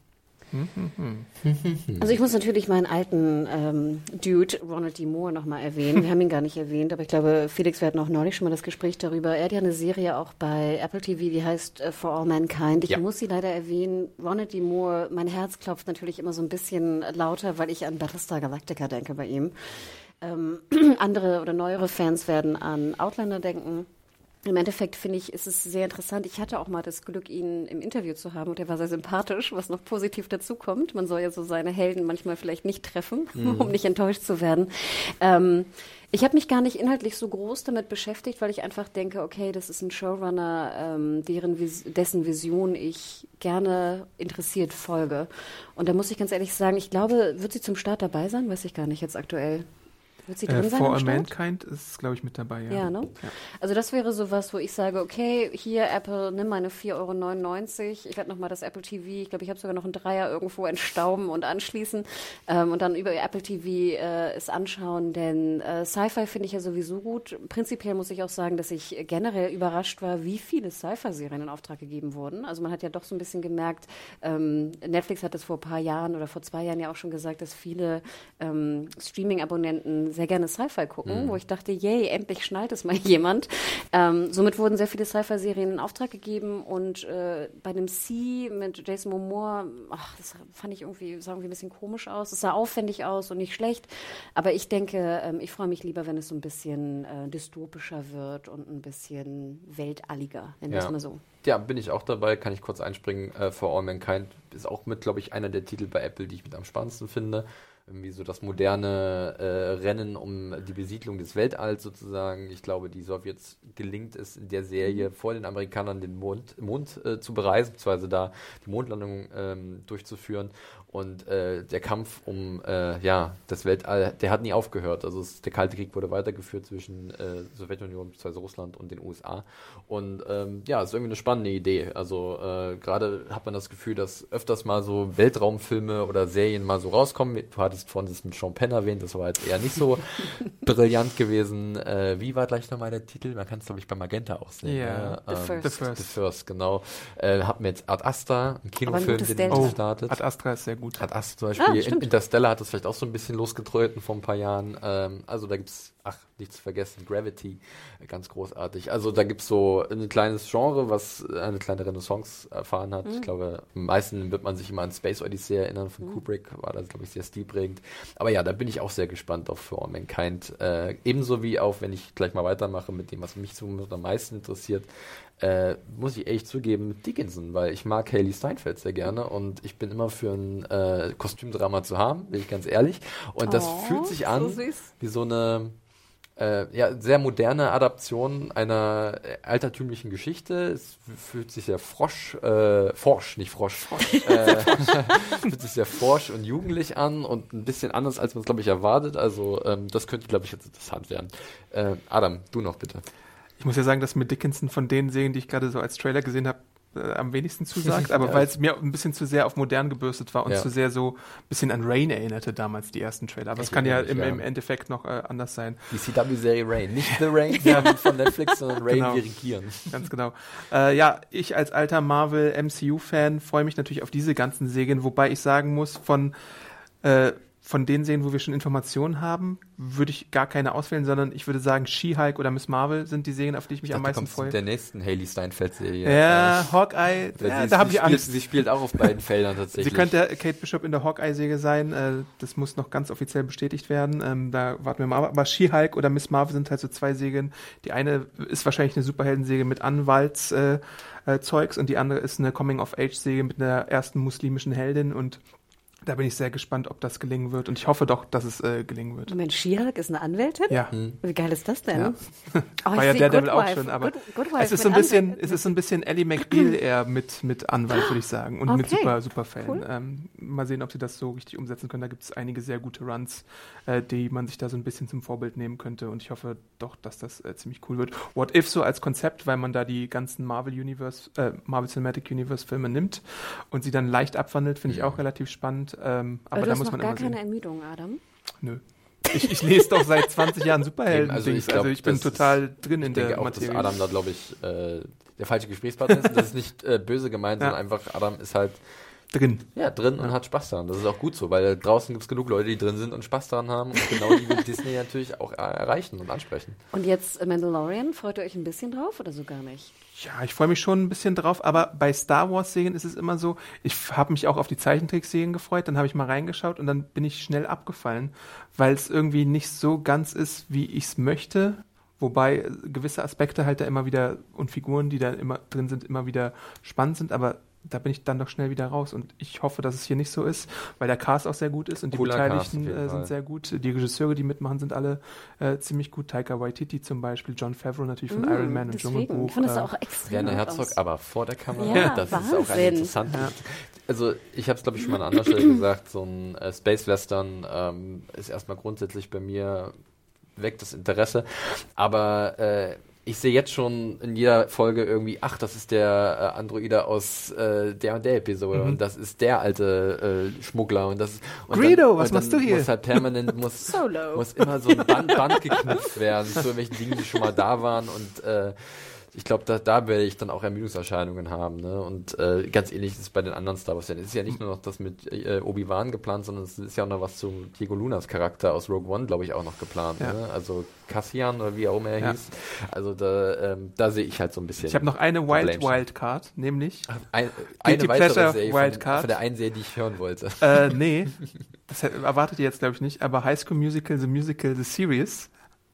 Also ich muss natürlich meinen alten ähm, Dude, Ronald D. Moore, nochmal erwähnen. Wir haben ihn gar nicht erwähnt, aber ich glaube, Felix, wir hatten auch neulich schon mal das Gespräch darüber. Er hat ja eine Serie auch bei Apple TV, die heißt uh, For All Mankind. Ich ja. muss sie leider erwähnen. Ronald D. Moore, mein Herz klopft natürlich immer so ein bisschen lauter, weil ich an Battlestar Galactica denke bei ihm. Ähm, andere oder neuere Fans werden an Outlander denken. Im Endeffekt finde ich, ist es sehr interessant. Ich hatte auch mal das Glück, ihn im Interview zu haben und er war sehr sympathisch, was noch positiv dazu kommt. Man soll ja so seine Helden manchmal vielleicht nicht treffen, mhm. um nicht enttäuscht zu werden. Ähm, ich habe mich gar nicht inhaltlich so groß damit beschäftigt, weil ich einfach denke, okay, das ist ein Showrunner, ähm, deren Vis dessen Vision ich gerne interessiert folge. Und da muss ich ganz ehrlich sagen, ich glaube, wird sie zum Start dabei sein? Weiß ich gar nicht jetzt aktuell. Wird sie drin äh, sein? For a Mankind ist, glaube ich, mit dabei, ja. Ja, ne? Ja. Also das wäre sowas, wo ich sage, okay, hier Apple, nimm meine 4,99 Euro. Ich werde nochmal das Apple TV, ich glaube, ich habe sogar noch einen Dreier irgendwo entstauben und anschließen ähm, und dann über Apple TV äh, es anschauen, denn äh, Sci-Fi finde ich ja sowieso gut. Prinzipiell muss ich auch sagen, dass ich generell überrascht war, wie viele Sci-Fi-Serien in Auftrag gegeben wurden. Also man hat ja doch so ein bisschen gemerkt, ähm, Netflix hat das vor ein paar Jahren oder vor zwei Jahren ja auch schon gesagt, dass viele ähm, Streaming-Abonnenten sehr gerne Sci-Fi gucken, mhm. wo ich dachte, yay, endlich schnallt es mal jemand. Ähm, somit wurden sehr viele Sci-Fi-Serien in Auftrag gegeben und äh, bei dem C mit Jason Momoa, ach, das fand ich irgendwie, sah irgendwie ein bisschen komisch aus. Es sah aufwendig aus und nicht schlecht, aber ich denke, ähm, ich freue mich lieber, wenn es so ein bisschen äh, dystopischer wird und ein bisschen weltalliger, nennen wir ja. es mal so. Ja, bin ich auch dabei, kann ich kurz einspringen. Äh, For All Mankind ist auch mit, glaube ich, einer der Titel bei Apple, die ich mit am spannendsten finde. Irgendwie so das moderne äh, Rennen um die Besiedlung des Weltalls sozusagen. Ich glaube, die Sowjets gelingt es in der Serie Mhm. vor den Amerikanern den Mond, Mond äh, zu bereisen, beziehungsweise da die Mondlandung ähm, durchzuführen. Und äh, der Kampf um äh, ja, das Weltall, der hat nie aufgehört. Also es, der Kalte Krieg wurde weitergeführt zwischen äh, Sowjetunion, beziehungsweise Russland und den USA. Und ähm, ja, es ist irgendwie eine spannende Idee. Also äh, gerade hat man das Gefühl, dass öfters mal so Weltraumfilme oder Serien mal so rauskommen. Du hattest vorhin das mit Sean Penn erwähnt, das war jetzt eher nicht so brillant gewesen. Äh, wie war gleich nochmal der Titel? Man kann es, glaube ich, bei Magenta auch sehen. Ja. ne? The First. The First. The First, genau. Äh, hatten wir jetzt Ad Astra, ein Kinofilm, gutes den Oh, startet. Ad Astra ist sehr gut. Ad Astra zum Ah, Beispiel, In- stimmt. Interstellar hat das vielleicht auch so ein bisschen losgetreten vor ein paar Jahren. Ähm, also da gibt's, ach, nicht zu vergessen, Gravity, äh, ganz großartig. Also da gibt's so ein kleines Genre, was eine kleine Renaissance erfahren hat. Ich glaube, am meisten wird man sich immer an Space Odyssey erinnern von Kubrick, war das, glaube ich, sehr stilprägend. Aber ja, da bin ich auch sehr gespannt auf For All Mankind. Äh, ebenso wie auch, wenn ich gleich mal weitermache mit dem, was mich so am meisten interessiert, äh, muss ich echt zugeben, mit Dickinson, weil ich mag Haley Steinfeld sehr gerne und ich bin immer für ein äh, Kostümdrama zu haben, bin ich ganz ehrlich. Und das Oh, fühlt sich so an süß. wie so eine äh, ja, sehr moderne Adaption einer äh, altertümlichen Geschichte. Es fühlt sich sehr frosch, äh, forsch, nicht frosch, äh, fühlt sich sehr forsch und jugendlich an und ein bisschen anders, als man es, glaube ich, erwartet. Also ähm, das könnte, glaube ich, jetzt interessant werden. Äh, Adam, du noch bitte. Ich muss ja sagen, dass mir Dickinson von den Serien, die ich gerade so als Trailer gesehen habe, äh, am wenigsten zusagt, aber weil es mir ein bisschen zu sehr auf modern gebürstet war und Ja. zu sehr so ein bisschen an Rain erinnerte damals, die ersten Trailer. Aber es kann ja im, im Endeffekt noch äh, anders sein. Die CW-Serie Rain. Nicht The Rain von- von Netflix, sondern Rain, Genau. wir regieren. Ganz genau. Äh, ja, ich als alter Marvel MCU-Fan freue mich natürlich auf diese ganzen Serien, wobei ich sagen muss, von, äh, von den Serien, wo wir schon Informationen haben, würde ich gar keine auswählen, sondern ich würde sagen, She-Hulk oder Miss Marvel sind die Serien, auf die ich mich Ich am dachte, du meisten freue. der nächsten Haley Steinfeld-Serie. Ja, Hawkeye, Äh, ja, sie, da habe ich spielt, Angst. Sie spielt auch auf beiden Feldern tatsächlich. Sie könnte Kate Bishop in der Hawkeye-Serie sein. Äh, das muss noch ganz offiziell bestätigt werden. Ähm, da warten wir mal. ab. Aber She-Hulk oder Miss Marvel sind halt so zwei Serien. Die eine ist wahrscheinlich eine Superhelden-Serie mit Anwalts äh, Zeugs und die andere ist eine Coming-of-Age-Serie mit einer ersten muslimischen Heldin und da bin ich sehr gespannt, ob das gelingen wird. Und ich hoffe doch, dass es äh, gelingen wird. Moment, She-Hulk ist eine Anwältin? Ja. Wie geil ist das denn? Ja. Oh, War ja der Devil auch schon, aber Good, Good es ist so ein mit bisschen, Anwältin. es ist so ein bisschen Ellie McBeal eher mit, mit Anwalt, würde ich sagen. Und mit Okay. super, super Fällen. Cool. Ähm, mal sehen, ob sie das so richtig umsetzen können. Da gibt es einige sehr gute Runs, äh, die man sich da so ein bisschen zum Vorbild nehmen könnte. Und ich hoffe doch, dass das äh, ziemlich cool wird. What If so als Konzept, weil man da die ganzen Marvel Universe, äh, Marvel Cinematic Universe Filme nimmt und sie dann leicht abwandelt, finde ich auch relativ spannend. Ähm, aber Aber du da hast muss man gar immer keine sehen. Ermüdung, Adam. Nö. Ich, ich lese doch seit 20 Jahren Superhelden. Also also, ich glaub, also ich bin das ist- total drin Ich in denke der auch, dass Materie. Adam da, glaube ich, äh, der falsche Gesprächspartner ist. Das ist nicht äh, böse gemeint, Ja. sondern einfach, Adam ist halt drin. ja, drin und hat Spaß daran. Das ist auch gut so, weil draußen gibt es genug Leute, die drin sind und Spaß daran haben. Und genau die will Disney natürlich auch erreichen und ansprechen. Und jetzt äh, Mandalorian, freut ihr euch ein bisschen drauf oder so gar nicht? Ja, ich freue mich schon ein bisschen drauf, aber bei Star Wars Serien ist es immer so, ich habe mich auch auf die Zeichentrickserien gefreut, dann habe ich mal reingeschaut und dann bin ich schnell abgefallen, weil es irgendwie nicht so ganz ist, wie ich es möchte. Wobei äh, gewisse Aspekte halt da immer wieder und Figuren, die da immer drin sind, immer wieder spannend sind, aber da bin ich dann doch schnell wieder raus. Und ich hoffe, dass es hier nicht so ist, weil der Cast auch sehr gut ist und Cooler die Beteiligten äh, Fall. sind sehr gut. Die Regisseure, die mitmachen, sind alle äh, ziemlich gut. Taika Waititi zum Beispiel, John Favreau natürlich von Mm, Iron Man und Dschungelbuch. ich finde das äh, auch extrem Werner Herzog, aus. aber vor der Kamera. Ja, das ist auch Wahnsinn. ein interessantes. Also ich habe es, glaube ich, schon mal an anderer Stelle gesagt, so ein äh, Space Western ähm, ist erstmal grundsätzlich bei mir weg das Interesse. Aber äh, ich sehe jetzt schon in jeder Folge irgendwie, ach, das ist der äh, Androide aus äh, der und der Episode Mhm. und das ist der alte äh, Schmuggler und das ist und Greedo, dann, was und machst dann du hier? Muss halt permanent muss Solo. muss immer so ein Band, Band geknüpft werden zu irgendwelchen Dingen, die schon mal da waren und äh, ich glaube, da, da werde ich dann auch Ermüdungserscheinungen haben. Ne? Und äh, ganz ähnlich ist es bei den anderen Star Wars. Es ist ja nicht nur noch das mit äh, Obi-Wan geplant, sondern es ist ja auch noch was zu Diego Lunas Charakter aus Rogue One, glaube ich, auch noch geplant. Ja. Ne? Also Cassian oder wie auch immer er Ja. hieß. Also da, ähm, da sehe ich halt so ein bisschen. Ich habe noch eine Wild. Wildcard, nämlich, ein, eine Guilty weitere Pleasure Serie von, Wildcard. von der einen Serie, die ich hören wollte. äh, nee, das erwartet ihr jetzt glaube ich nicht, aber High School Musical, The Musical, The Series.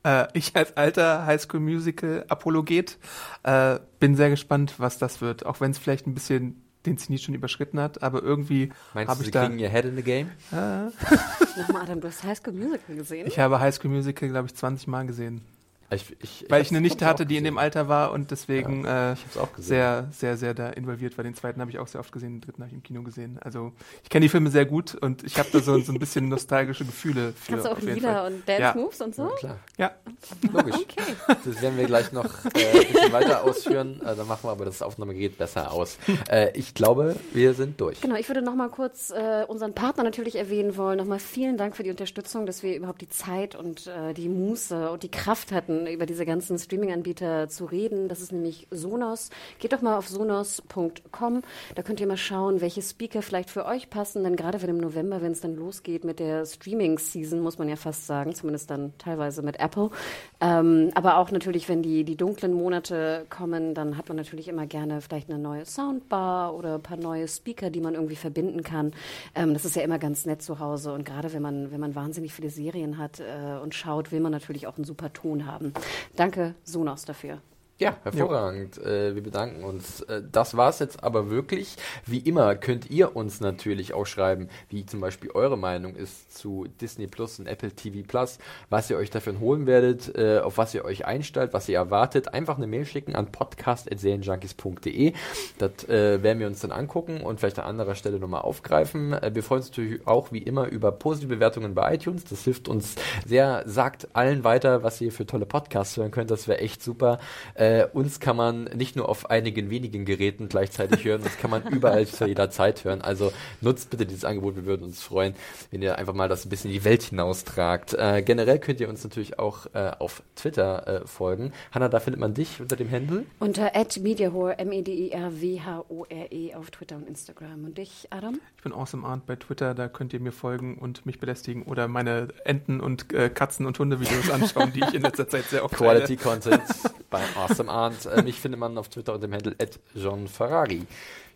Äh, ich als alter High School Musical Apologet äh, bin sehr gespannt, was das wird, auch wenn es vielleicht ein bisschen den Zenit schon überschritten hat, aber irgendwie habe ich sie da. kriegen ihr Head in the Game? Nochmal, Adam, du hast High School Musical gesehen? Ich habe High School Musical, glaube ich, 20 Mal gesehen. Ich, ich, Weil ich eine Nichte hatte, die in dem. Alter war und deswegen äh, Ich hab's auch gesehen. sehr, sehr, sehr da involviert war. Den zweiten habe ich auch sehr oft gesehen, den dritten habe ich im Kino gesehen. Also ich kenne die Filme sehr gut und ich habe da so, so ein bisschen nostalgische Gefühle für. Kannst du auch Lieder und Dance Ja. Moves und so? Ja, klar. Ja, Logisch. Okay. Das werden wir gleich noch äh, ein bisschen weiter ausführen. Äh, dann machen wir aber das Aufnahmegerät besser aus. Äh, ich glaube, wir sind durch. Genau, ich würde noch mal kurz äh, unseren Partner natürlich erwähnen wollen. Nochmal vielen Dank für die Unterstützung, dass wir überhaupt die Zeit und äh, die Muße und die Kraft hatten, über diese ganzen Streaming-Anbieter zu reden. Das ist nämlich Sonos. Geht doch mal auf sonos.com. Da könnt ihr mal schauen, welche Speaker vielleicht für euch passen. Denn gerade wenn im November, wenn es dann losgeht mit der Streaming-Season, muss man ja fast sagen, zumindest dann teilweise mit Apple. Ähm, aber auch natürlich, wenn die, die dunklen Monate kommen, dann hat man natürlich immer gerne vielleicht eine neue Soundbar oder ein paar neue Speaker, die man irgendwie verbinden kann. Ähm, das ist ja immer ganz nett zu Hause. Und gerade wenn man, wenn man wahnsinnig viele Serien hat äh, und schaut, will man natürlich auch einen super Ton haben. Danke, Sonos, dafür. Ja, hervorragend. Äh, wir bedanken uns. Äh, das war's jetzt aber wirklich. Wie immer könnt ihr uns natürlich auch schreiben, wie zum Beispiel eure Meinung ist zu Disney Plus und Apple TV Plus, was ihr euch davon holen werdet, äh, auf was ihr euch einstellt, was ihr erwartet. Einfach eine Mail schicken an podcast.serienjunkies.de. Das äh, werden wir uns dann angucken und vielleicht an anderer Stelle nochmal aufgreifen. Äh, wir freuen uns natürlich auch wie immer über positive Bewertungen bei iTunes. Das hilft uns sehr. Sagt allen weiter, was ihr für tolle Podcasts hören könnt. Das wäre echt super. Äh, uns kann man nicht nur auf einigen wenigen Geräten gleichzeitig hören, uns kann man überall zu jeder Zeit hören. Also nutzt bitte dieses Angebot. Wir würden uns freuen, wenn ihr einfach mal das ein bisschen in die Welt hinaustragt. Äh, generell könnt ihr uns natürlich auch äh, auf Twitter äh, folgen. Hanna, da findet man dich unter dem Handle. Unter @mediahore, M-E-D-I-R-W-H-O-R-E E auf Twitter und Instagram. Und dich, Adam? ich bin Awesome Arndt bei Twitter, da könnt ihr mir folgen und mich belästigen oder meine Enten- und äh, Katzen- und Hundevideos anschauen, die ich in letzter Zeit sehr oft Quality teile. Content bei Awesome Arndt. Äh, mich findet man auf Twitter unter dem Handle John Ferrari.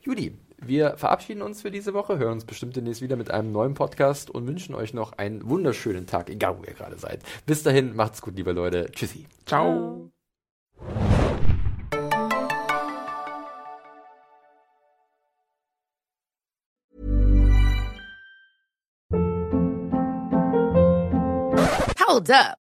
Judy, wir verabschieden uns für diese Woche, hören uns bestimmt demnächst wieder mit einem neuen Podcast und wünschen euch noch einen wunderschönen Tag, egal wo ihr gerade seid. Bis dahin, macht's gut, liebe Leute. Tschüssi. Ciao. Hold up.